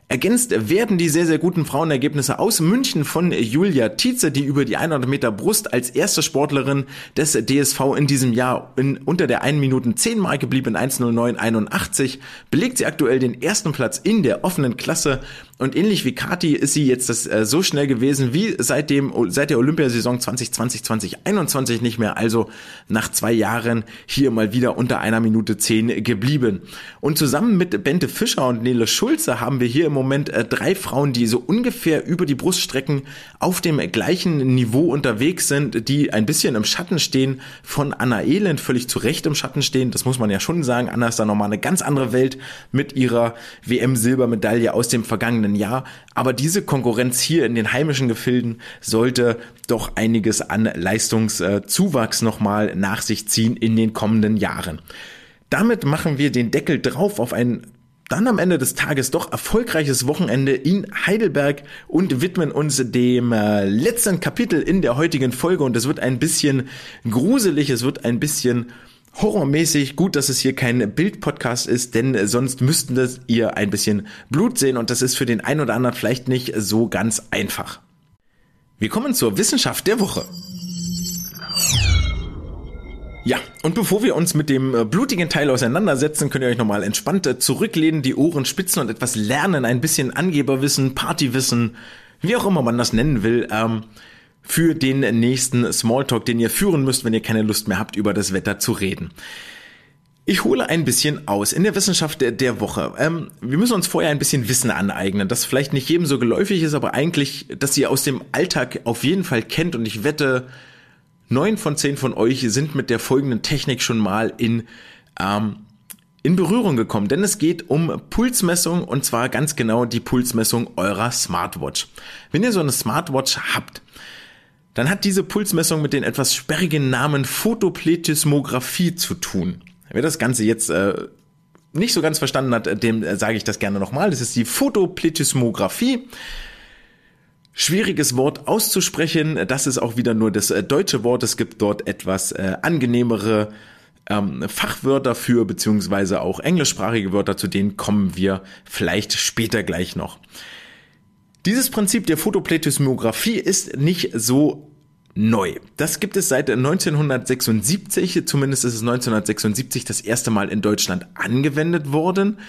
Ergänzt werden die sehr, sehr guten Frauenergebnisse aus München von Julia Tietze, die über die 100 Meter Brust als erste Sportlerin des DSV in diesem Jahr in, unter der 1 Minuten 10 Marke blieb in 1.09.81, belegt sie aktuell den ersten Platz in der offenen Klasse und ähnlich wie Kati ist sie jetzt das, äh, so schnell gewesen wie seit, dem, seit der Olympiasaison 2020, 2021 nicht mehr, also nach zwei Jahren hier mal wieder unter einer Minute 10 geblieben. Und zusammen mit Bente Fischer und Nele Schulze haben wir hier im Moment Moment äh, drei Frauen, die so ungefähr über die Bruststrecken auf dem gleichen Niveau unterwegs sind, die ein bisschen im Schatten stehen von Anna Elend, völlig zu Recht im Schatten stehen. Das muss man ja schon sagen. Anna ist da nochmal eine ganz andere Welt mit ihrer WM-Silbermedaille aus dem vergangenen Jahr. Aber diese Konkurrenz hier in den heimischen Gefilden sollte doch einiges an Leistungszuwachs nochmal nach sich ziehen in den kommenden Jahren. Damit machen wir den Deckel drauf auf ein dann am Ende des Tages doch erfolgreiches Wochenende in Heidelberg und widmen uns dem äh, letzten Kapitel in der heutigen Folge und es wird ein bisschen gruselig, es wird ein bisschen horrormäßig. Gut, dass es hier kein Bild-Podcast ist, denn sonst müssten das ihr ein bisschen Blut sehen und das ist für den einen oder anderen vielleicht nicht so ganz einfach. Wir kommen zur Wissenschaft der Woche. Ja, und bevor wir uns mit dem äh, blutigen Teil auseinandersetzen, könnt ihr euch nochmal entspannt äh, zurücklehnen, die Ohren spitzen und etwas lernen, ein bisschen Angeberwissen, Partywissen, wie auch immer man das nennen will, ähm, für den nächsten Smalltalk, den ihr führen müsst, wenn ihr keine Lust mehr habt, über das Wetter zu reden. Ich hole ein bisschen aus in der Wissenschaft der, der Woche. Ähm, wir müssen uns vorher ein bisschen Wissen aneignen, das vielleicht nicht jedem so geläufig ist, aber eigentlich, dass ihr aus dem Alltag auf jeden Fall kennt und ich wette, neun von zehn von euch sind mit der folgenden Technik schon mal in ähm, in Berührung gekommen, denn es geht um Pulsmessung und zwar ganz genau die Pulsmessung eurer Smartwatch. Wenn ihr so eine Smartwatch habt, dann hat diese Pulsmessung mit den etwas sperrigen Namen Photopletismographie zu tun. Wer das Ganze jetzt äh, nicht so ganz verstanden hat, dem äh, sage ich das gerne nochmal. Das ist die Photopletismographie. Schwieriges Wort auszusprechen. Das ist auch wieder nur das äh, deutsche Wort. Es gibt dort etwas äh, angenehmere ähm, Fachwörter für, beziehungsweise auch englischsprachige Wörter, zu denen kommen wir vielleicht später gleich noch. Dieses Prinzip der Photopletismographie ist nicht so neu. Das gibt es seit 1976, zumindest ist es 1976 das erste Mal in Deutschland angewendet worden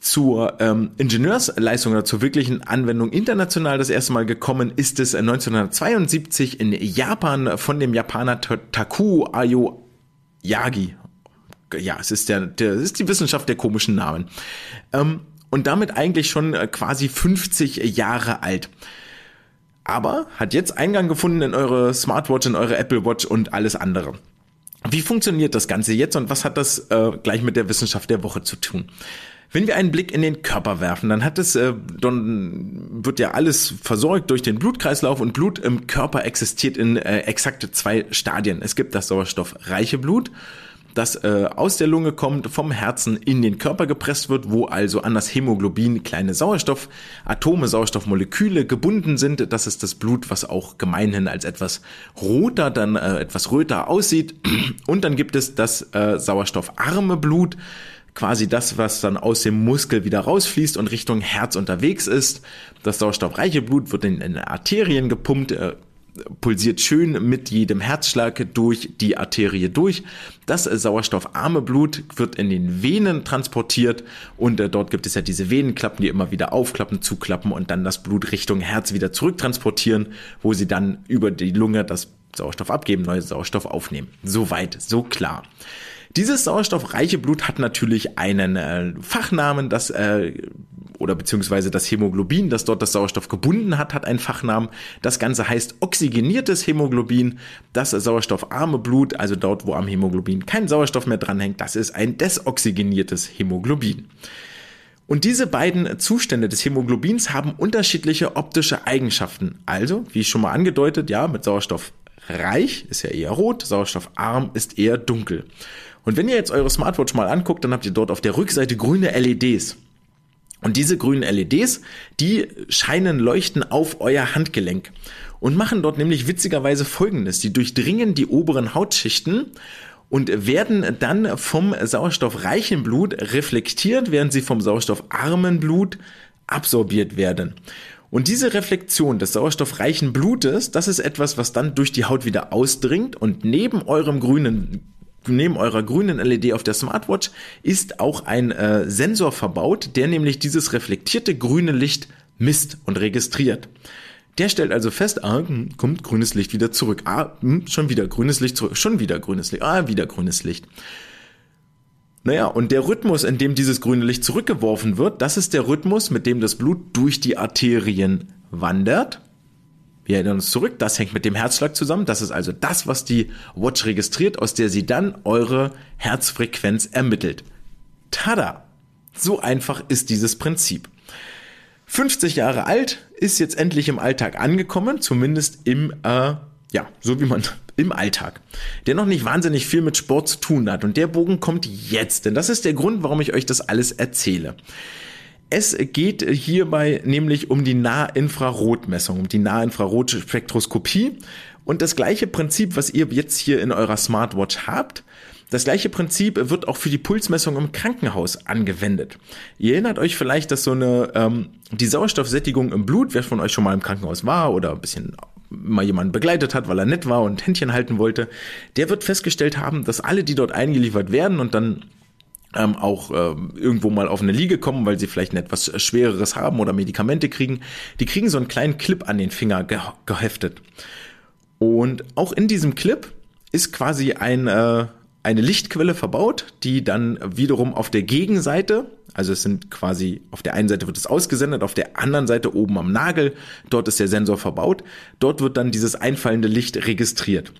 zur ähm, Ingenieursleistung oder zur wirklichen Anwendung international das erste Mal gekommen ist es 1972 in Japan von dem Japaner Taku Ayo Yagi. Ja, es ist der, der es ist die Wissenschaft der komischen Namen. Ähm, und damit eigentlich schon äh, quasi 50 Jahre alt. Aber hat jetzt Eingang gefunden in eure Smartwatch, in eure Apple Watch und alles andere. Wie funktioniert das Ganze jetzt und was hat das äh, gleich mit der Wissenschaft der Woche zu tun? Wenn wir einen Blick in den Körper werfen, dann hat es, äh, dann wird ja alles versorgt durch den Blutkreislauf und Blut im Körper existiert in äh, exakte zwei Stadien. Es gibt das sauerstoffreiche Blut das äh, aus der Lunge kommt, vom Herzen in den Körper gepresst wird, wo also an das Hämoglobin kleine Sauerstoffatome, Sauerstoffmoleküle gebunden sind. Das ist das Blut, was auch gemeinhin als etwas roter, dann äh, etwas röter aussieht. Und dann gibt es das äh, sauerstoffarme Blut, quasi das, was dann aus dem Muskel wieder rausfließt und Richtung Herz unterwegs ist. Das sauerstoffreiche Blut wird in, in Arterien gepumpt, äh, pulsiert schön mit jedem Herzschlag durch die Arterie durch. Das sauerstoffarme Blut wird in den Venen transportiert und äh, dort gibt es ja diese Venenklappen, die immer wieder aufklappen, zuklappen und dann das Blut Richtung Herz wieder zurücktransportieren, wo sie dann über die Lunge das Sauerstoff abgeben, neue Sauerstoff aufnehmen. Soweit, so klar. Dieses sauerstoffreiche Blut hat natürlich einen äh, Fachnamen, das äh, oder beziehungsweise das Hämoglobin, das dort das Sauerstoff gebunden hat, hat einen Fachnamen. Das Ganze heißt oxygeniertes Hämoglobin. Das sauerstoffarme Blut, also dort, wo am Hämoglobin kein Sauerstoff mehr dranhängt, das ist ein desoxygeniertes Hämoglobin. Und diese beiden Zustände des Hämoglobins haben unterschiedliche optische Eigenschaften. Also, wie schon mal angedeutet, ja, mit Sauerstoff reich ist ja eher rot, sauerstoffarm ist eher dunkel. Und wenn ihr jetzt eure Smartwatch mal anguckt, dann habt ihr dort auf der Rückseite grüne LEDs. Und diese grünen LEDs, die scheinen leuchten auf euer Handgelenk und machen dort nämlich witzigerweise Folgendes. Die durchdringen die oberen Hautschichten und werden dann vom sauerstoffreichen Blut reflektiert, während sie vom sauerstoffarmen Blut absorbiert werden. Und diese Reflexion des sauerstoffreichen Blutes, das ist etwas, was dann durch die Haut wieder ausdringt und neben eurem grünen neben eurer grünen LED auf der Smartwatch ist auch ein äh, Sensor verbaut, der nämlich dieses reflektierte grüne Licht misst und registriert. Der stellt also fest, ah, hm, kommt grünes Licht wieder zurück. Ah, hm, schon wieder grünes Licht zurück. Schon wieder grünes Licht. Ah, wieder grünes Licht. Naja, und der Rhythmus, in dem dieses grüne Licht zurückgeworfen wird, das ist der Rhythmus, mit dem das Blut durch die Arterien wandert wir erinnern uns zurück, das hängt mit dem Herzschlag zusammen. Das ist also das, was die Watch registriert, aus der sie dann eure Herzfrequenz ermittelt. Tada! So einfach ist dieses Prinzip. 50 Jahre alt, ist jetzt endlich im Alltag angekommen, zumindest im, äh, ja, so wie man im Alltag, der noch nicht wahnsinnig viel mit Sport zu tun hat. Und der Bogen kommt jetzt, denn das ist der Grund, warum ich euch das alles erzähle. Es geht hierbei nämlich um die Nahinfrarotmessung, um die Nahinfrarotspektroskopie und das gleiche Prinzip, was ihr jetzt hier in eurer Smartwatch habt, das gleiche Prinzip wird auch für die Pulsmessung im Krankenhaus angewendet. Ihr erinnert euch vielleicht, dass so eine ähm, die Sauerstoffsättigung im Blut, wer von euch schon mal im Krankenhaus war oder ein bisschen mal jemanden begleitet hat, weil er nett war und Händchen halten wollte, der wird festgestellt haben, dass alle, die dort eingeliefert werden und dann ähm, auch ähm, irgendwo mal auf eine Liege kommen, weil sie vielleicht ein etwas Schwereres haben oder Medikamente kriegen, die kriegen so einen kleinen Clip an den Finger ge geheftet. Und auch in diesem Clip ist quasi ein, äh, eine Lichtquelle verbaut, die dann wiederum auf der Gegenseite, also es sind quasi auf der einen Seite wird es ausgesendet, auf der anderen Seite oben am Nagel, dort ist der Sensor verbaut, dort wird dann dieses einfallende Licht registriert.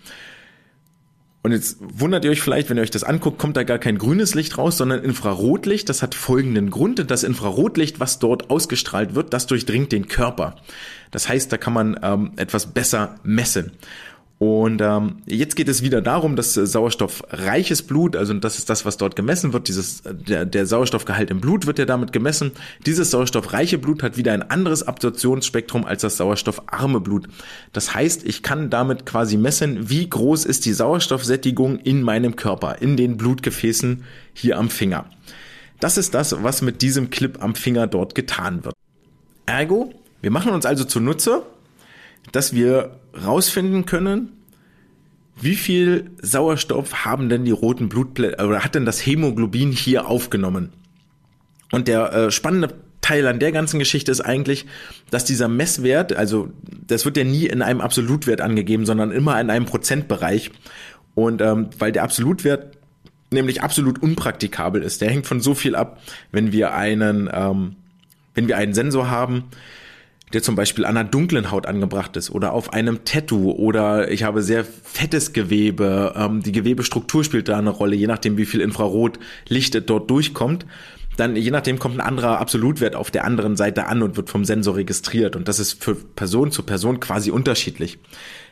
Und jetzt wundert ihr euch vielleicht, wenn ihr euch das anguckt, kommt da gar kein grünes Licht raus, sondern Infrarotlicht. Das hat folgenden Grund. Das Infrarotlicht, was dort ausgestrahlt wird, das durchdringt den Körper. Das heißt, da kann man ähm, etwas besser messen. Und ähm, jetzt geht es wieder darum, dass äh, sauerstoffreiches Blut, also das ist das, was dort gemessen wird, dieses äh, der, der Sauerstoffgehalt im Blut wird ja damit gemessen. Dieses sauerstoffreiche Blut hat wieder ein anderes Absorptionsspektrum als das sauerstoffarme Blut. Das heißt, ich kann damit quasi messen, wie groß ist die Sauerstoffsättigung in meinem Körper, in den Blutgefäßen hier am Finger. Das ist das, was mit diesem Clip am Finger dort getan wird. Ergo, wir machen uns also zunutze, dass wir rausfinden können, wie viel Sauerstoff haben denn die roten Blutplättchen oder hat denn das Hämoglobin hier aufgenommen? Und der äh, spannende Teil an der ganzen Geschichte ist eigentlich, dass dieser Messwert, also das wird ja nie in einem Absolutwert angegeben, sondern immer in einem Prozentbereich. Und ähm, weil der Absolutwert nämlich absolut unpraktikabel ist, der hängt von so viel ab, wenn wir einen, ähm, wenn wir einen Sensor haben, der zum Beispiel an einer dunklen Haut angebracht ist oder auf einem Tattoo oder ich habe sehr fettes Gewebe. Ähm, die Gewebestruktur spielt da eine Rolle, je nachdem wie viel Infrarotlicht dort durchkommt. Dann je nachdem kommt ein anderer Absolutwert auf der anderen Seite an und wird vom Sensor registriert und das ist für Person zu Person quasi unterschiedlich.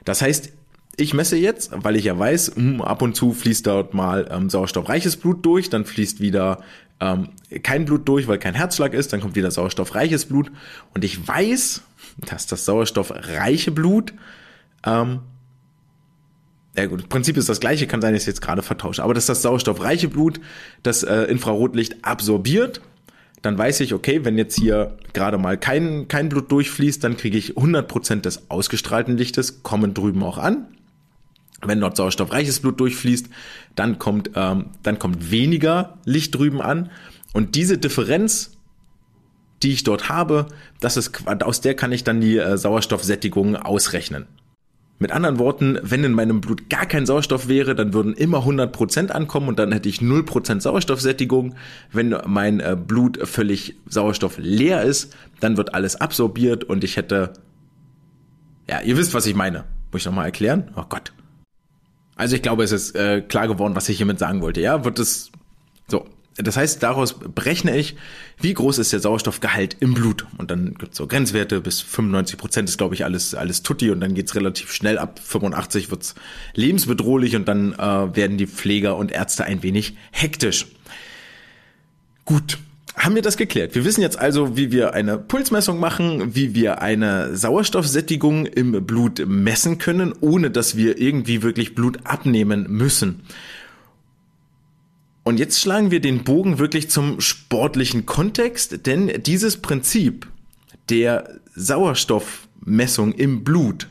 Das heißt, ich messe jetzt, weil ich ja weiß, hm, ab und zu fließt dort mal ähm, sauerstoffreiches Blut durch, dann fließt wieder ähm, kein Blut durch, weil kein Herzschlag ist, dann kommt wieder sauerstoffreiches Blut und ich weiß, dass das sauerstoffreiche Blut ähm, ja gut, im Prinzip ist das gleiche, kann sein, dass ich jetzt gerade vertausche, aber dass das sauerstoffreiche Blut das äh, Infrarotlicht absorbiert, dann weiß ich, okay, wenn jetzt hier gerade mal kein, kein Blut durchfließt, dann kriege ich 100% des ausgestrahlten Lichtes, kommen drüben auch an. Wenn dort sauerstoffreiches Blut durchfließt, dann kommt, ähm, dann kommt weniger Licht drüben an. Und diese Differenz, die ich dort habe, das ist, aus der kann ich dann die äh, Sauerstoffsättigung ausrechnen. Mit anderen Worten, wenn in meinem Blut gar kein Sauerstoff wäre, dann würden immer 100% ankommen und dann hätte ich 0% Sauerstoffsättigung. Wenn mein äh, Blut völlig sauerstoffleer ist, dann wird alles absorbiert und ich hätte, ja, ihr wisst, was ich meine. Muss ich nochmal erklären? Oh Gott. Also ich glaube, es ist äh, klar geworden, was ich hiermit sagen wollte. Ja, wird es so. Das heißt, daraus berechne ich, wie groß ist der Sauerstoffgehalt im Blut. Und dann gibt's so Grenzwerte, bis 95 Prozent ist, glaube ich, alles, alles tutti und dann geht's relativ schnell. Ab 85 wird's lebensbedrohlich und dann äh, werden die Pfleger und Ärzte ein wenig hektisch. Gut, haben wir das geklärt. Wir wissen jetzt also, wie wir eine Pulsmessung machen, wie wir eine Sauerstoffsättigung im Blut messen können, ohne dass wir irgendwie wirklich Blut abnehmen müssen. Und jetzt schlagen wir den Bogen wirklich zum sportlichen Kontext, denn dieses Prinzip der Sauerstoffmessung im Blut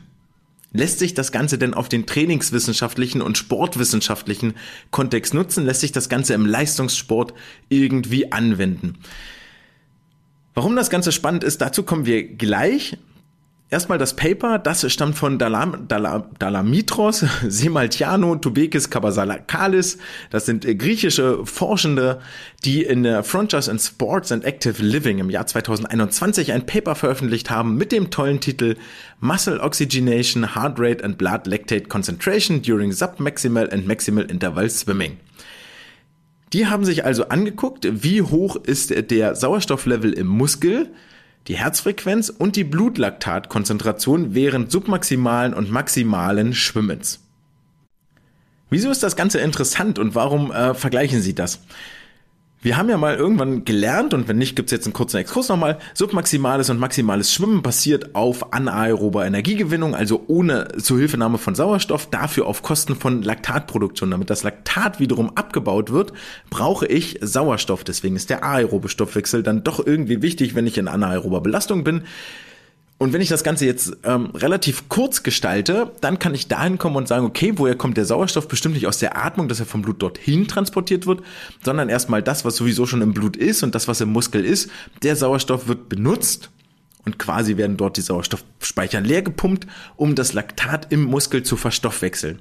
Lässt sich das Ganze denn auf den trainingswissenschaftlichen und sportwissenschaftlichen Kontext nutzen? Lässt sich das Ganze im Leistungssport irgendwie anwenden? Warum das Ganze spannend ist, dazu kommen wir gleich. Erstmal das Paper, das stammt von Dalam, Dalam, Dalamitros, Semaltiano, Tubekis, Kabasakalis. Das sind äh, griechische Forschende, die in der Frontiers in Sports and Active Living im Jahr 2021 ein Paper veröffentlicht haben mit dem tollen Titel Muscle Oxygenation, Heart Rate and Blood Lactate Concentration during Submaximal and Maximal Interval Swimming. Die haben sich also angeguckt, wie hoch ist der Sauerstofflevel im Muskel, die Herzfrequenz und die Blutlaktatkonzentration während submaximalen und maximalen Schwimmens. Wieso ist das Ganze interessant und warum äh, vergleichen Sie das? Wir haben ja mal irgendwann gelernt, und wenn nicht, gibt's jetzt einen kurzen Exkurs nochmal, submaximales und maximales Schwimmen basiert auf anaerober Energiegewinnung, also ohne Zuhilfenahme von Sauerstoff, dafür auf Kosten von Laktatproduktion. Damit das Laktat wiederum abgebaut wird, brauche ich Sauerstoff. Deswegen ist der aerobe Stoffwechsel dann doch irgendwie wichtig, wenn ich in anaerober Belastung bin. Und wenn ich das Ganze jetzt ähm, relativ kurz gestalte, dann kann ich dahin kommen und sagen, okay, woher kommt der Sauerstoff? Bestimmt nicht aus der Atmung, dass er vom Blut dorthin transportiert wird, sondern erstmal das, was sowieso schon im Blut ist und das, was im Muskel ist. Der Sauerstoff wird benutzt und quasi werden dort die Sauerstoffspeicher leer gepumpt, um das Laktat im Muskel zu verstoffwechseln.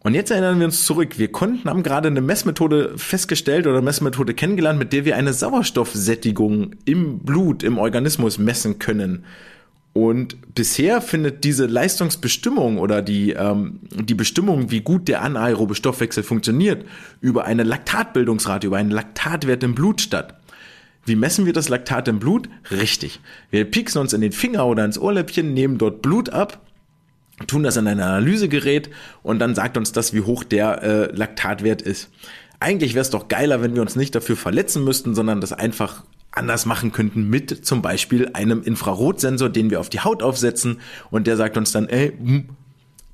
Und jetzt erinnern wir uns zurück. Wir konnten, haben gerade eine Messmethode festgestellt oder Messmethode kennengelernt, mit der wir eine Sauerstoffsättigung im Blut, im Organismus messen können. Und bisher findet diese Leistungsbestimmung oder die, ähm, die Bestimmung, wie gut der anaerobe Stoffwechsel funktioniert, über eine Laktatbildungsrate, über einen Laktatwert im Blut statt. Wie messen wir das Laktat im Blut? Richtig. Wir pieksen uns in den Finger oder ins Ohrläppchen, nehmen dort Blut ab, tun das in ein Analysegerät und dann sagt uns das, wie hoch der äh, Laktatwert ist. Eigentlich wäre es doch geiler, wenn wir uns nicht dafür verletzen müssten, sondern das einfach anders machen könnten mit zum Beispiel einem Infrarotsensor, den wir auf die Haut aufsetzen und der sagt uns dann, ey, hm,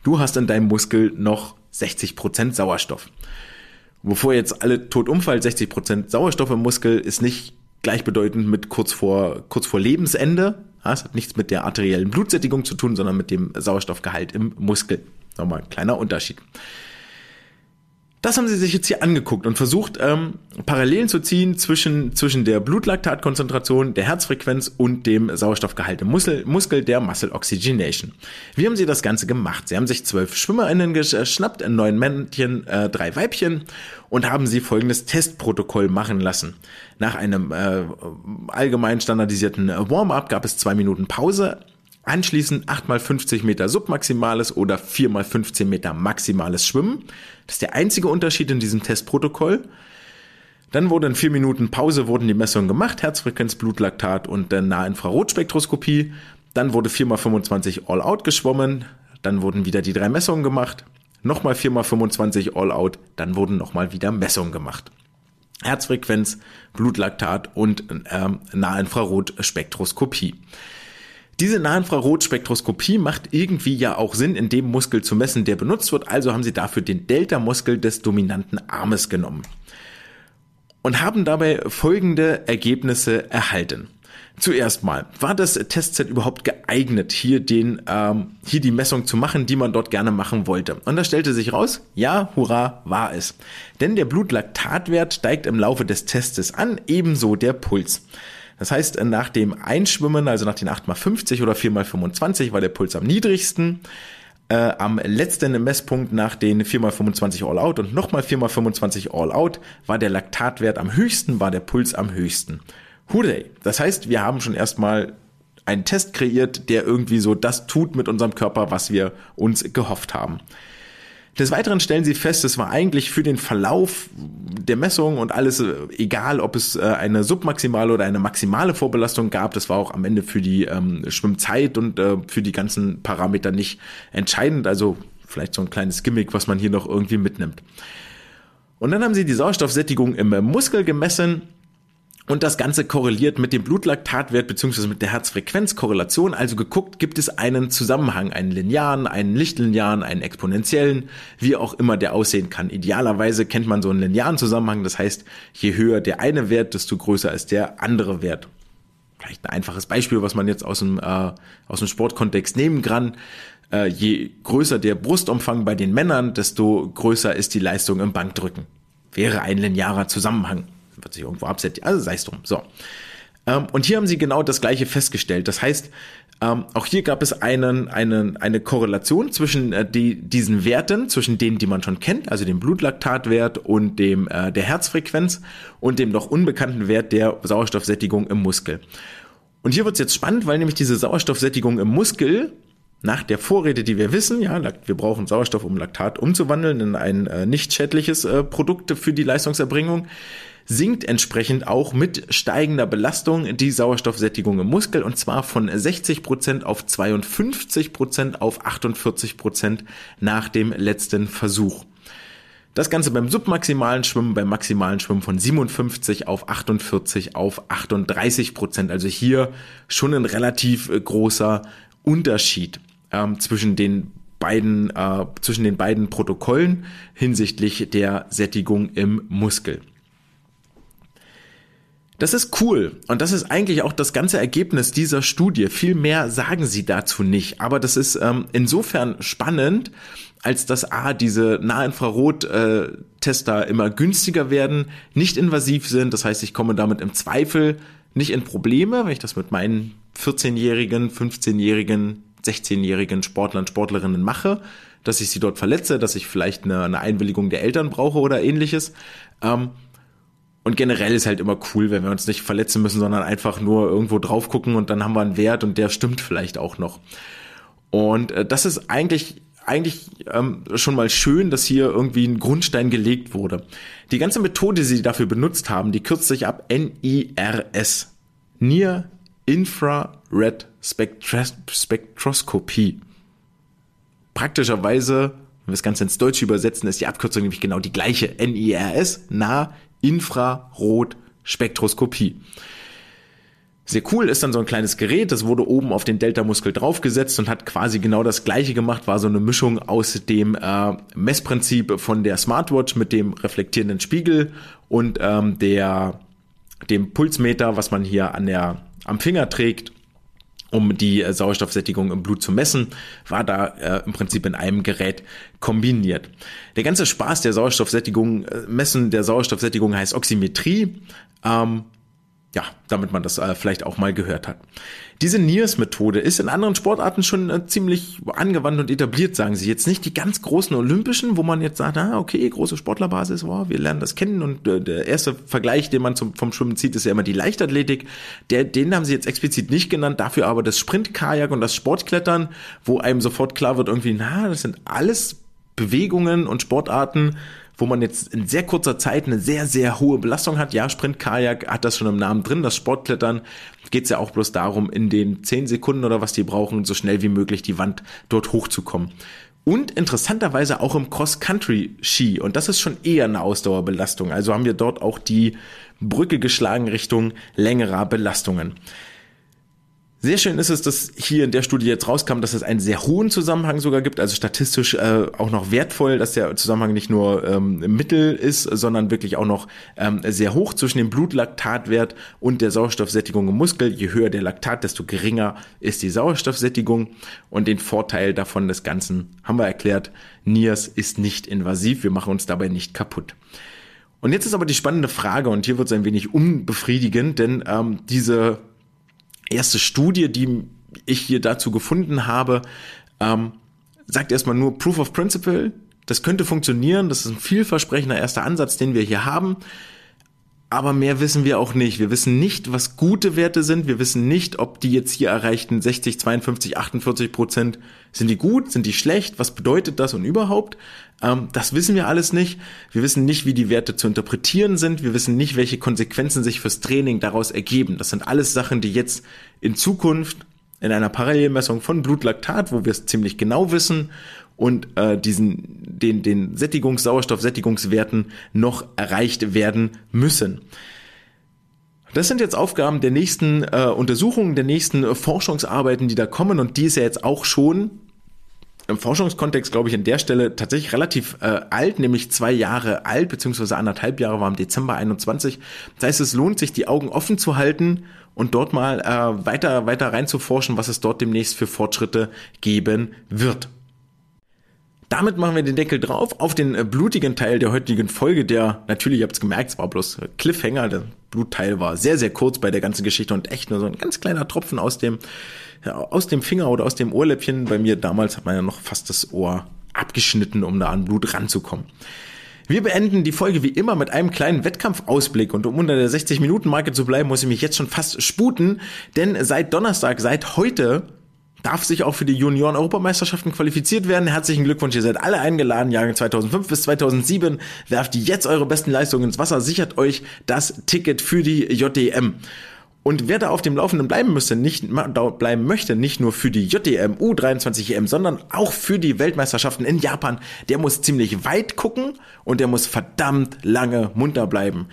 du hast in deinem Muskel noch 60% Sauerstoff. Wovor jetzt alle tot umfallen, 60% Sauerstoff im Muskel ist nicht gleichbedeutend mit kurz vor, kurz vor Lebensende. Es hat nichts mit der arteriellen Blutsättigung zu tun, sondern mit dem Sauerstoffgehalt im Muskel. Nochmal ein kleiner Unterschied. Das haben sie sich jetzt hier angeguckt und versucht, ähm, Parallelen zu ziehen zwischen, zwischen der Blutlaktatkonzentration, der Herzfrequenz und dem Sauerstoffgehalt im Muskel, Muskel, der Muscle Oxygenation. Wie haben sie das Ganze gemacht? Sie haben sich zwölf SchwimmerInnen geschnappt, neun Männchen, äh, drei Weibchen und haben sie folgendes Testprotokoll machen lassen. Nach einem äh, allgemein standardisierten Warm-up gab es zwei Minuten Pause Anschließend 8 mal 50 Meter submaximales oder 4 mal 15 Meter maximales Schwimmen. Das ist der einzige Unterschied in diesem Testprotokoll. Dann wurde in 4 Minuten Pause wurden die Messungen gemacht, Herzfrequenz, Blutlaktat und der Nahinfrarotspektroskopie. Dann wurde 4 mal 25 All-Out geschwommen. dann wurden wieder die drei Messungen gemacht, nochmal 4x25 All-Out, dann wurden nochmal wieder Messungen gemacht. Herzfrequenz, Blutlaktat und ähm, Nahinfrarot-Spektroskopie. Diese Nahinfrarot-Spektroskopie macht irgendwie ja auch Sinn, in dem Muskel zu messen, der benutzt wird. Also haben sie dafür den Delta-Muskel des dominanten Armes genommen und haben dabei folgende Ergebnisse erhalten. Zuerst mal, war das Testset überhaupt geeignet, hier den, ähm, hier die Messung zu machen, die man dort gerne machen wollte? Und da stellte sich raus, ja, hurra, war es. Denn der Blutlaktatwert steigt im Laufe des Testes an, ebenso der Puls. Das heißt, nach dem Einschwimmen, also nach den 8x50 oder 4x25 war der Puls am niedrigsten. Äh, am letzten Messpunkt nach den 4x25 All Out und nochmal 4x25 All Out war der Laktatwert am höchsten, war der Puls am höchsten. Hooray! Das heißt, wir haben schon erstmal einen Test kreiert, der irgendwie so das tut mit unserem Körper, was wir uns gehofft haben. Des Weiteren stellen sie fest, es war eigentlich für den Verlauf der Messung und alles äh, egal, ob es äh, eine submaximale oder eine maximale Vorbelastung gab. Das war auch am Ende für die ähm, Schwimmzeit und äh, für die ganzen Parameter nicht entscheidend. Also vielleicht so ein kleines Gimmick, was man hier noch irgendwie mitnimmt. Und dann haben sie die Sauerstoffsättigung im Muskel gemessen und das Ganze korreliert mit dem Blutlaktatwert beziehungsweise mit der Herzfrequenzkorrelation. Also geguckt, gibt es einen Zusammenhang, einen linearen, einen lichtlinearen, einen exponentiellen, wie auch immer der aussehen kann. Idealerweise kennt man so einen linearen Zusammenhang. Das heißt, je höher der eine Wert, desto größer ist der andere Wert. Vielleicht ein einfaches Beispiel, was man jetzt aus dem, äh, aus dem Sportkontext nehmen kann. Äh, je größer der Brustumfang bei den Männern, desto größer ist die Leistung im Bankdrücken. Wäre ein linearer Zusammenhang wird sich irgendwo absetzen. Also sei es drum. So. Ähm, und hier haben sie genau das Gleiche festgestellt. Das heißt, ähm, auch hier gab es einen, einen, eine Korrelation zwischen äh, die, diesen Werten, zwischen denen, die man schon kennt, also dem Blutlaktatwert und dem äh, der Herzfrequenz und dem noch unbekannten Wert der Sauerstoffsättigung im Muskel. Und hier wird es jetzt spannend, weil nämlich diese Sauerstoffsättigung im Muskel nach der Vorrede, die wir wissen, ja, wir brauchen Sauerstoff, um Laktat umzuwandeln in ein äh, nicht schädliches äh, Produkt für die Leistungserbringung, sinkt entsprechend auch mit steigender Belastung die Sauerstoffsättigung im Muskel und zwar von 60 Prozent auf 52 Prozent auf 48 Prozent nach dem letzten Versuch. Das Ganze beim submaximalen Schwimmen, beim maximalen Schwimmen von 57 auf 48 auf 38 Prozent. Also hier schon ein relativ äh, großer Unterschied ähm, zwischen den beiden äh, zwischen den beiden Protokollen hinsichtlich der Sättigung im Muskel. Das ist cool und das ist eigentlich auch das ganze Ergebnis dieser Studie. Viel mehr sagen sie dazu nicht, aber das ist ähm, insofern spannend, als dass A, diese Nahinfrarot-Tester äh, immer günstiger werden, nicht invasiv sind, das heißt, ich komme damit im Zweifel nicht in Probleme, wenn ich das mit meinen 14-jährigen, 15-jährigen, 16-jährigen Sportlern, Sportlerinnen mache, dass ich sie dort verletze, dass ich vielleicht eine, eine Einwilligung der Eltern brauche oder ähnliches. Ähm, und generell ist halt immer cool, wenn wir uns nicht verletzen müssen, sondern einfach nur irgendwo drauf gucken und dann haben wir einen Wert und der stimmt vielleicht auch noch. Und äh, das ist eigentlich eigentlich ähm, schon mal schön, dass hier irgendwie ein Grundstein gelegt wurde. Die ganze Methode, die sie dafür benutzt haben, die kürzt sich ab NIRS. Near Infrared Spectros Spectroscopy. Praktischerweise, wenn wir das Ganze ins Deutsche übersetzen, ist die Abkürzung nämlich genau die gleiche. NIRS, nah Infrarot-Spektroskopie. Sehr cool ist dann so ein kleines Gerät, das wurde oben auf den Delta-Muskel draufgesetzt und hat quasi genau das gleiche gemacht, war so eine Mischung aus dem äh, Messprinzip von der Smartwatch mit dem reflektierenden Spiegel und ähm, der dem Pulsmeter, was man hier an der am Finger trägt um die äh, Sauerstoffsättigung im Blut zu messen, war da äh, im Prinzip in einem Gerät kombiniert. Der ganze Spaß der Sauerstoffsättigung, äh, Messen der Sauerstoffsättigung heißt Oximetrie. Ähm, ja, damit man das äh, vielleicht auch mal gehört hat. Diese NIRS-Methode ist in anderen Sportarten schon äh, ziemlich angewandt und etabliert, sagen sie. Jetzt nicht die ganz großen Olympischen, wo man jetzt sagt, ah, okay, große Sportlerbasis, wow, wir lernen das kennen. Und äh, der erste Vergleich, den man zum, vom Schwimmen zieht, ist ja immer die Leichtathletik. Der, den haben sie jetzt explizit nicht genannt, dafür aber das Sprintkajak und das Sportklettern, wo einem sofort klar wird, irgendwie, na, das sind alles Bewegungen und Sportarten, wo man jetzt in sehr kurzer Zeit eine sehr, sehr hohe Belastung hat. Ja, Sprint Kajak hat das schon im Namen drin. Das Sportklettern geht es ja auch bloß darum, in den zehn Sekunden oder was die brauchen, so schnell wie möglich die Wand dort hochzukommen. Und interessanterweise auch im Cross-Country-Ski. Und das ist schon eher eine Ausdauerbelastung. Also haben wir dort auch die Brücke geschlagen Richtung längerer Belastungen. Sehr schön ist es, dass hier in der Studie jetzt rauskam, dass es einen sehr hohen Zusammenhang sogar gibt, also statistisch äh, auch noch wertvoll, dass der Zusammenhang nicht nur ähm, Mittel ist, sondern wirklich auch noch ähm, sehr hoch zwischen dem Blutlaktatwert und der Sauerstoffsättigung im Muskel. Je höher der Laktat, desto geringer ist die Sauerstoffsättigung und den Vorteil davon des Ganzen haben wir erklärt. NIAS ist nicht invasiv, wir machen uns dabei nicht kaputt. Und jetzt ist aber die spannende Frage, und hier wird es ein wenig unbefriedigend, denn ähm, diese erste Studie, die ich hier dazu gefunden habe, ähm, sagt erstmal nur Proof of Principle. Das könnte funktionieren. Das ist ein vielversprechender erster Ansatz, den wir hier haben. Aber mehr wissen wir auch nicht. Wir wissen nicht, was gute Werte sind. Wir wissen nicht, ob die jetzt hier erreichten 60, 52, 48 Prozent, sind die gut, sind die schlecht, was bedeutet das und überhaupt. Ähm, das wissen wir alles nicht. Wir wissen nicht, wie die Werte zu interpretieren sind. Wir wissen nicht, welche Konsequenzen sich fürs Training daraus ergeben. Das sind alles Sachen, die jetzt in Zukunft in einer Parallelmessung von Blutlaktat, wo wir es ziemlich genau wissen und äh, diesen den den Sättigungs Sauerstoffsättigungswerten noch erreicht werden müssen. Das sind jetzt Aufgaben der nächsten äh, Untersuchungen, der nächsten äh, Forschungsarbeiten, die da kommen und die ist ja jetzt auch schon im Forschungskontext, glaube ich, an der Stelle tatsächlich relativ äh, alt, nämlich zwei Jahre alt, beziehungsweise anderthalb Jahre war im Dezember 21. Das heißt, es lohnt sich, die Augen offen zu halten und dort mal äh, weiter, weiter reinzuforschen, was es dort demnächst für Fortschritte geben wird. Damit machen wir den Deckel drauf auf den äh, blutigen Teil der heutigen Folge, der natürlich, ihr habt es gemerkt, es war bloß Cliffhanger. Der Blutteil war sehr, sehr kurz bei der ganzen Geschichte und echt nur so ein ganz kleiner Tropfen aus dem, ja, aus dem Finger oder aus dem Ohrläppchen. Bei mir damals hat man ja noch fast das Ohr abgeschnitten, um da an Blut ranzukommen. Wir beenden die Folge wie immer mit einem kleinen Wettkampfausblick und um unter der 60-Minuten-Marke zu bleiben, muss ich mich jetzt schon fast sputen, denn seit Donnerstag, seit heute darf sich auch für die Junioren-Europameisterschaften qualifiziert werden. Herzlichen Glückwunsch, ihr seid alle eingeladen, Jahre 2005 bis 2007. Werft jetzt eure besten Leistungen ins Wasser, sichert euch das Ticket für die JDM. Und wer da auf dem Laufenden bleiben müsste, nicht bleiben möchte, nicht nur für die JDM U23 EM, sondern auch für die Weltmeisterschaften in Japan, der muss ziemlich weit gucken und der muss verdammt lange munter bleiben.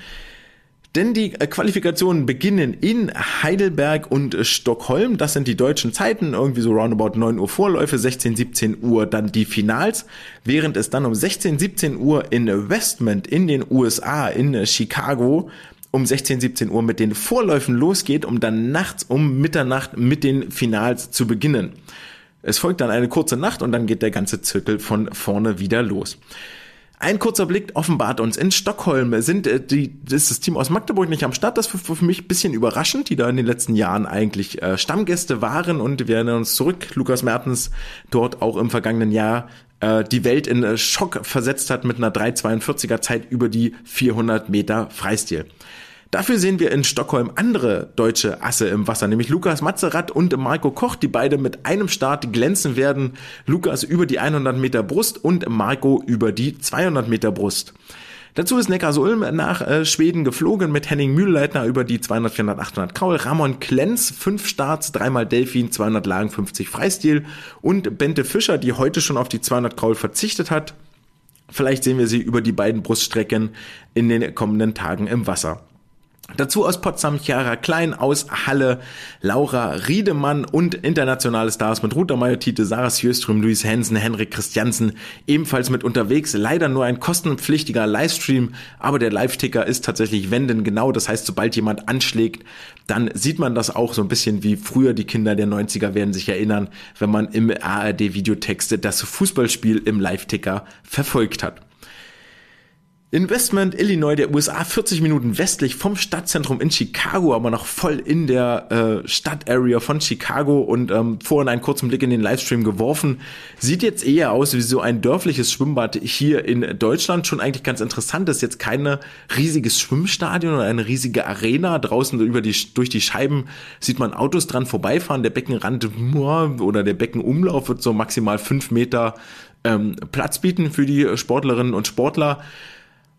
Denn die äh, Qualifikationen beginnen in Heidelberg und äh, Stockholm. Das sind die deutschen Zeiten, irgendwie so roundabout 9 Uhr Vorläufe, 16, 17 Uhr dann die Finals, während es dann um 16, 17 Uhr in Westmont in den USA, in äh, Chicago, um 16, 17 Uhr mit den Vorläufen losgeht, um dann nachts um Mitternacht mit den Finals zu beginnen. Es folgt dann eine kurze Nacht und dann geht der ganze Zirkel von vorne wieder los. Ein kurzer Blick offenbart uns. In Stockholm sind äh, die, ist das Team aus Magdeburg nicht am Start. Das war für mich ein bisschen überraschend, die da in den letzten Jahren eigentlich äh, Stammgäste waren. Und wir erinnern uns zurück, Lukas Mertens dort auch im vergangenen Jahr äh, die Welt in äh, Schock versetzt hat mit einer 3,42er Zeit über die 400 Meter Freistil. Dafür sehen wir in Stockholm andere deutsche Asse im Wasser, nämlich Lukas Mazerat und Marco Koch, die beide mit einem Start glänzen werden. Lukas über die 100 Meter Brust und Marco über die 200 Meter Brust. Dazu ist Neckarsulm nach äh, Schweden geflogen mit Henning Mühlleitner über die 200, 400, 800 Kaul, Ramon Klenz, fünf Starts, dreimal Delfin, 200 Lagen, 50 Freistil und Bente Fischer, die heute schon auf die 200 Kaul verzichtet hat. Vielleicht sehen wir sie über die beiden Bruststrecken in den kommenden Tagen im Wasser. Dazu aus Potsdam Chiara Klein, aus Halle Laura Riedemann und internationale Stars mit Ruta Majotite, Sarah Sjöström, Luis Hensen, Henrik Christiansen ebenfalls mit unterwegs. Leider nur ein kostenpflichtiger Livestream, aber der Live-Ticker ist tatsächlich wenden genau. Das heißt, sobald jemand anschlägt, dann sieht man das auch so ein bisschen wie früher die Kinder der 90er werden sich erinnern, wenn man im ARD Videotext das Fußballspiel im Live-Ticker verfolgt hat. Investment Illinois der USA, 40 Minuten westlich vom Stadtzentrum in Chicago, aber noch voll in der äh, Stadtarea von Chicago und ähm, vorhin einen kurzen Blick in den Livestream geworfen. Sieht jetzt eher aus wie so ein dörfliches Schwimmbad hier in Deutschland. Schon eigentlich ganz interessant, das ist jetzt kein riesiges Schwimmstadion oder eine riesige Arena. Draußen über die, durch die Scheiben sieht man Autos dran vorbeifahren. Der Beckenrand oder der Beckenumlauf wird so maximal fünf Meter ähm, Platz bieten für die Sportlerinnen und Sportler.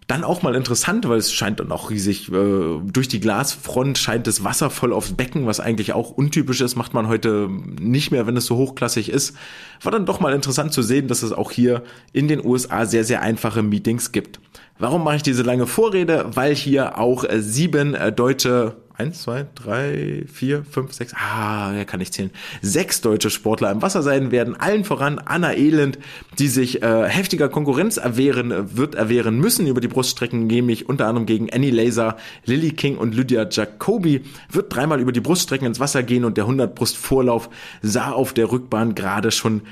Dann auch mal interessant, weil es scheint dann auch riesig, äh, durch die Glasfront scheint das Wasser voll aufs Becken, was eigentlich auch untypisch ist, macht man heute nicht mehr, wenn es so hochklassig ist. War dann doch mal interessant zu sehen, dass es auch hier in den USA sehr, sehr einfache Meetings gibt. Warum mache ich diese lange Vorrede? Weil hier auch äh, sieben äh, deutsche eins, zwei, drei, vier, fünf, sechs, ah, ja, kann ich zählen, sechs deutsche Sportler im Wasser sein werden, allen voran Anna Elend, die sich äh, heftiger Konkurrenz erwehren, wird erwehren müssen über die Bruststrecken, nämlich unter anderem gegen Annie Laser, Lily King und Lydia Jacobi, wird dreimal über die Bruststrecken ins Wasser gehen und der 100 Brust Vorlauf sah auf der Rückbahn gerade schon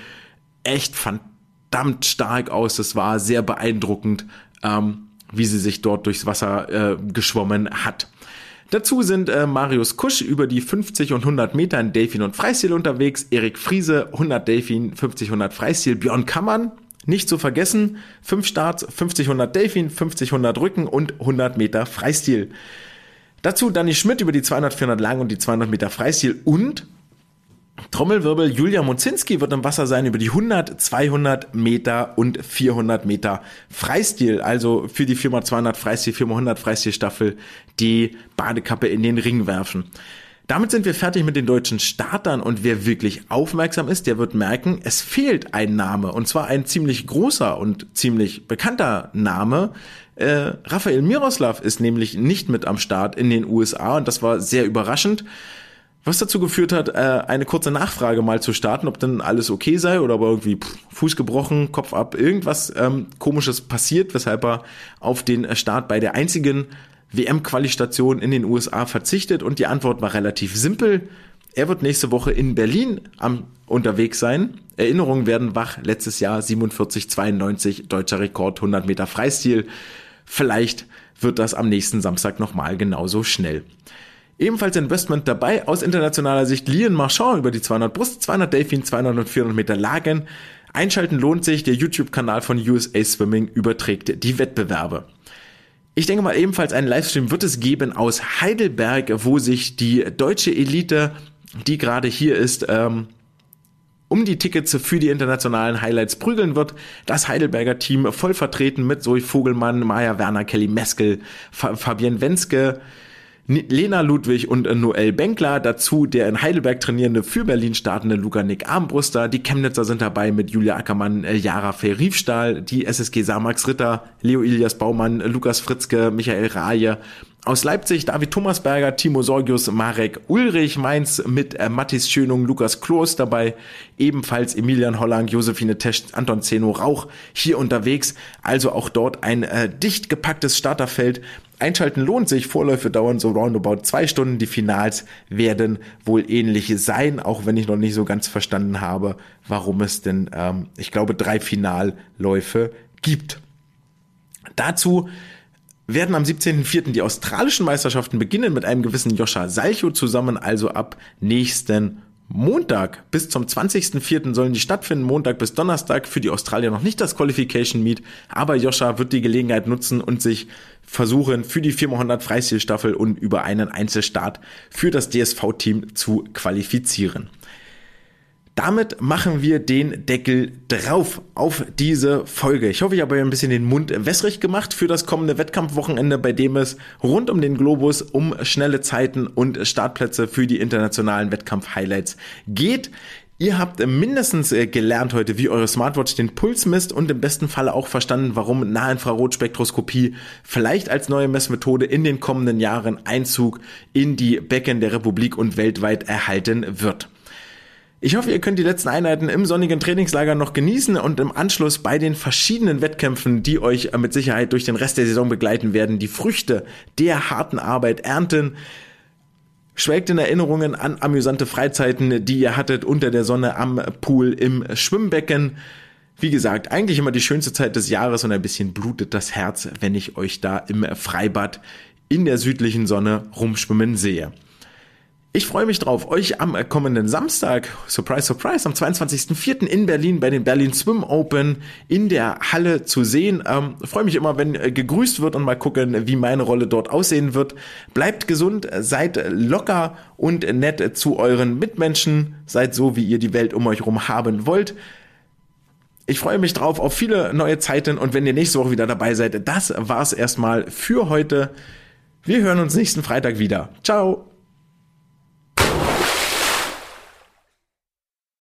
echt verdammt stark aus, das war sehr beeindruckend, ähm, wie sie sich dort durchs Wasser äh, geschwommen hat. Dazu sind äh, Marius Kusch über die 50 und 100 Meter in Delfin und Freistil unterwegs, Erik Friese 100 Delfin, 50 100 Freistil, Björn Kammern nicht zu vergessen, 5 Starts, 50 100 Delfin, 50 100 Rücken und 100 Meter Freistil. Dazu Danny Schmidt über die 200 400 Lang und die 200 Meter Freistil und Trommelwirbel, Julia Mozinski wird im Wasser sein über die 100, 200 Meter und 400 Meter Freistil. Also für die 4x200 Freistil, 4x100 Freistil Staffel die Badekappe in den Ring werfen. Damit sind wir fertig mit den deutschen Startern und wer wirklich aufmerksam ist, der wird merken, es fehlt ein Name und zwar ein ziemlich großer und ziemlich bekannter Name. Äh, Raphael Miroslav ist nämlich nicht mit am Start in den USA und das war sehr überraschend. Was dazu geführt hat, äh, eine kurze Nachfrage mal zu starten, ob denn alles okay sei oder aber irgendwie Fuß gebrochen, Kopf ab, irgendwas ähm, komisches passiert, weshalb er auf den Start bei der einzigen WM-Qualistation in den USA verzichtet und die Antwort war relativ simpel. Er wird nächste Woche in Berlin am unterwegs sein. Erinnerungen werden wach. Letztes Jahr 47,92 deutscher Rekord, 100 Meter Freistil. Vielleicht wird das am nächsten Samstag nochmal genauso schnell. Ebenfalls Investment dabei aus internationaler Sicht Lian Marchand über die 200 Brust, 200 Delfin, 200 und 400 Meter Lagen. Einschalten lohnt sich, der YouTube-Kanal von USA Swimming überträgt die Wettbewerbe. Ich denke mal, ebenfalls einen Livestream wird es geben aus Heidelberg, wo sich die deutsche Elite, die gerade hier ist, ähm, um die Tickets für die internationalen Highlights prügeln wird. Das Heidelberger Team voll vertreten mit Zoe Vogelmann, Maja Werner, Kelly Meskel, Fabienne Wenske, Lena Ludwig und äh, Noel Benkler, dazu der in Heidelberg trainierende für Berlin startende Luca Nick Armbruster, die Chemnitzer sind dabei mit Julia Ackermann, äh, Jara Feriefstahl, die SSG Samax Ritter, Leo Ilias Baumann, Lukas Fritzke, Michael Raje, aus Leipzig David Thomasberger, Timo Sorgius, Marek Ulrich, Mainz mit äh, Mathis Schönung, Lukas Kloß dabei, ebenfalls Emilian Holland, Josephine Tesch, Anton Zeno Rauch hier unterwegs. Also auch dort ein äh, dicht gepacktes Starterfeld. Einschalten lohnt sich, Vorläufe dauern so roundabout zwei Stunden, die Finals werden wohl ähnlich sein, auch wenn ich noch nicht so ganz verstanden habe, warum es denn, ähm, ich glaube, drei Finalläufe gibt. Dazu werden am 17.04. die australischen Meisterschaften beginnen mit einem gewissen Joscha Salcho zusammen, also ab nächsten Montag bis zum 20.04. sollen die stattfinden, Montag bis Donnerstag für die Australier noch nicht das Qualification Meet, aber Joscha wird die Gelegenheit nutzen und sich versuchen für die 400 Freistilstaffel und über einen Einzelstart für das DSV-Team zu qualifizieren. Damit machen wir den Deckel drauf auf diese Folge. Ich hoffe, ich habe euch ein bisschen den Mund wässrig gemacht für das kommende Wettkampfwochenende, bei dem es rund um den Globus um schnelle Zeiten und Startplätze für die internationalen Wettkampf-Highlights geht. Ihr habt mindestens äh, gelernt heute, wie eure Smartwatch den Puls misst und im besten Falle auch verstanden, warum Nahinfrarotspektroskopie vielleicht als neue Messmethode in den kommenden Jahren Einzug in die Becken der Republik und weltweit erhalten wird. Ich hoffe, ihr könnt die letzten Einheiten im sonnigen Trainingslager noch genießen und im Anschluss bei den verschiedenen Wettkämpfen, die euch mit Sicherheit durch den Rest der Saison begleiten werden, die Früchte der harten Arbeit ernten. Schwelgt in Erinnerungen an amüsante Freizeiten, die ihr hattet unter der Sonne am Pool im Schwimmbecken. Wie gesagt, eigentlich immer die schönste Zeit des Jahres und ein bisschen blutet das Herz, wenn ich euch da im Freibad in der südlichen Sonne rumschwimmen sehe. Ich freue mich drauf, euch am kommenden Samstag, surprise, surprise, am 22.04. in Berlin bei den Berlin Swim Open in der Halle zu sehen. Ähm, freue mich immer, wenn äh, gegrüßt wird und mal gucken, wie meine Rolle dort aussehen wird. Bleibt gesund, seid locker und nett zu euren Mitmenschen, seid so, wie ihr die Welt um euch herum haben wollt. Ich freue mich drauf auf viele neue Zeiten und wenn ihr nächste Woche wieder dabei seid, das war's erstmal für heute. Wir hören uns nächsten Freitag wieder. Ciao!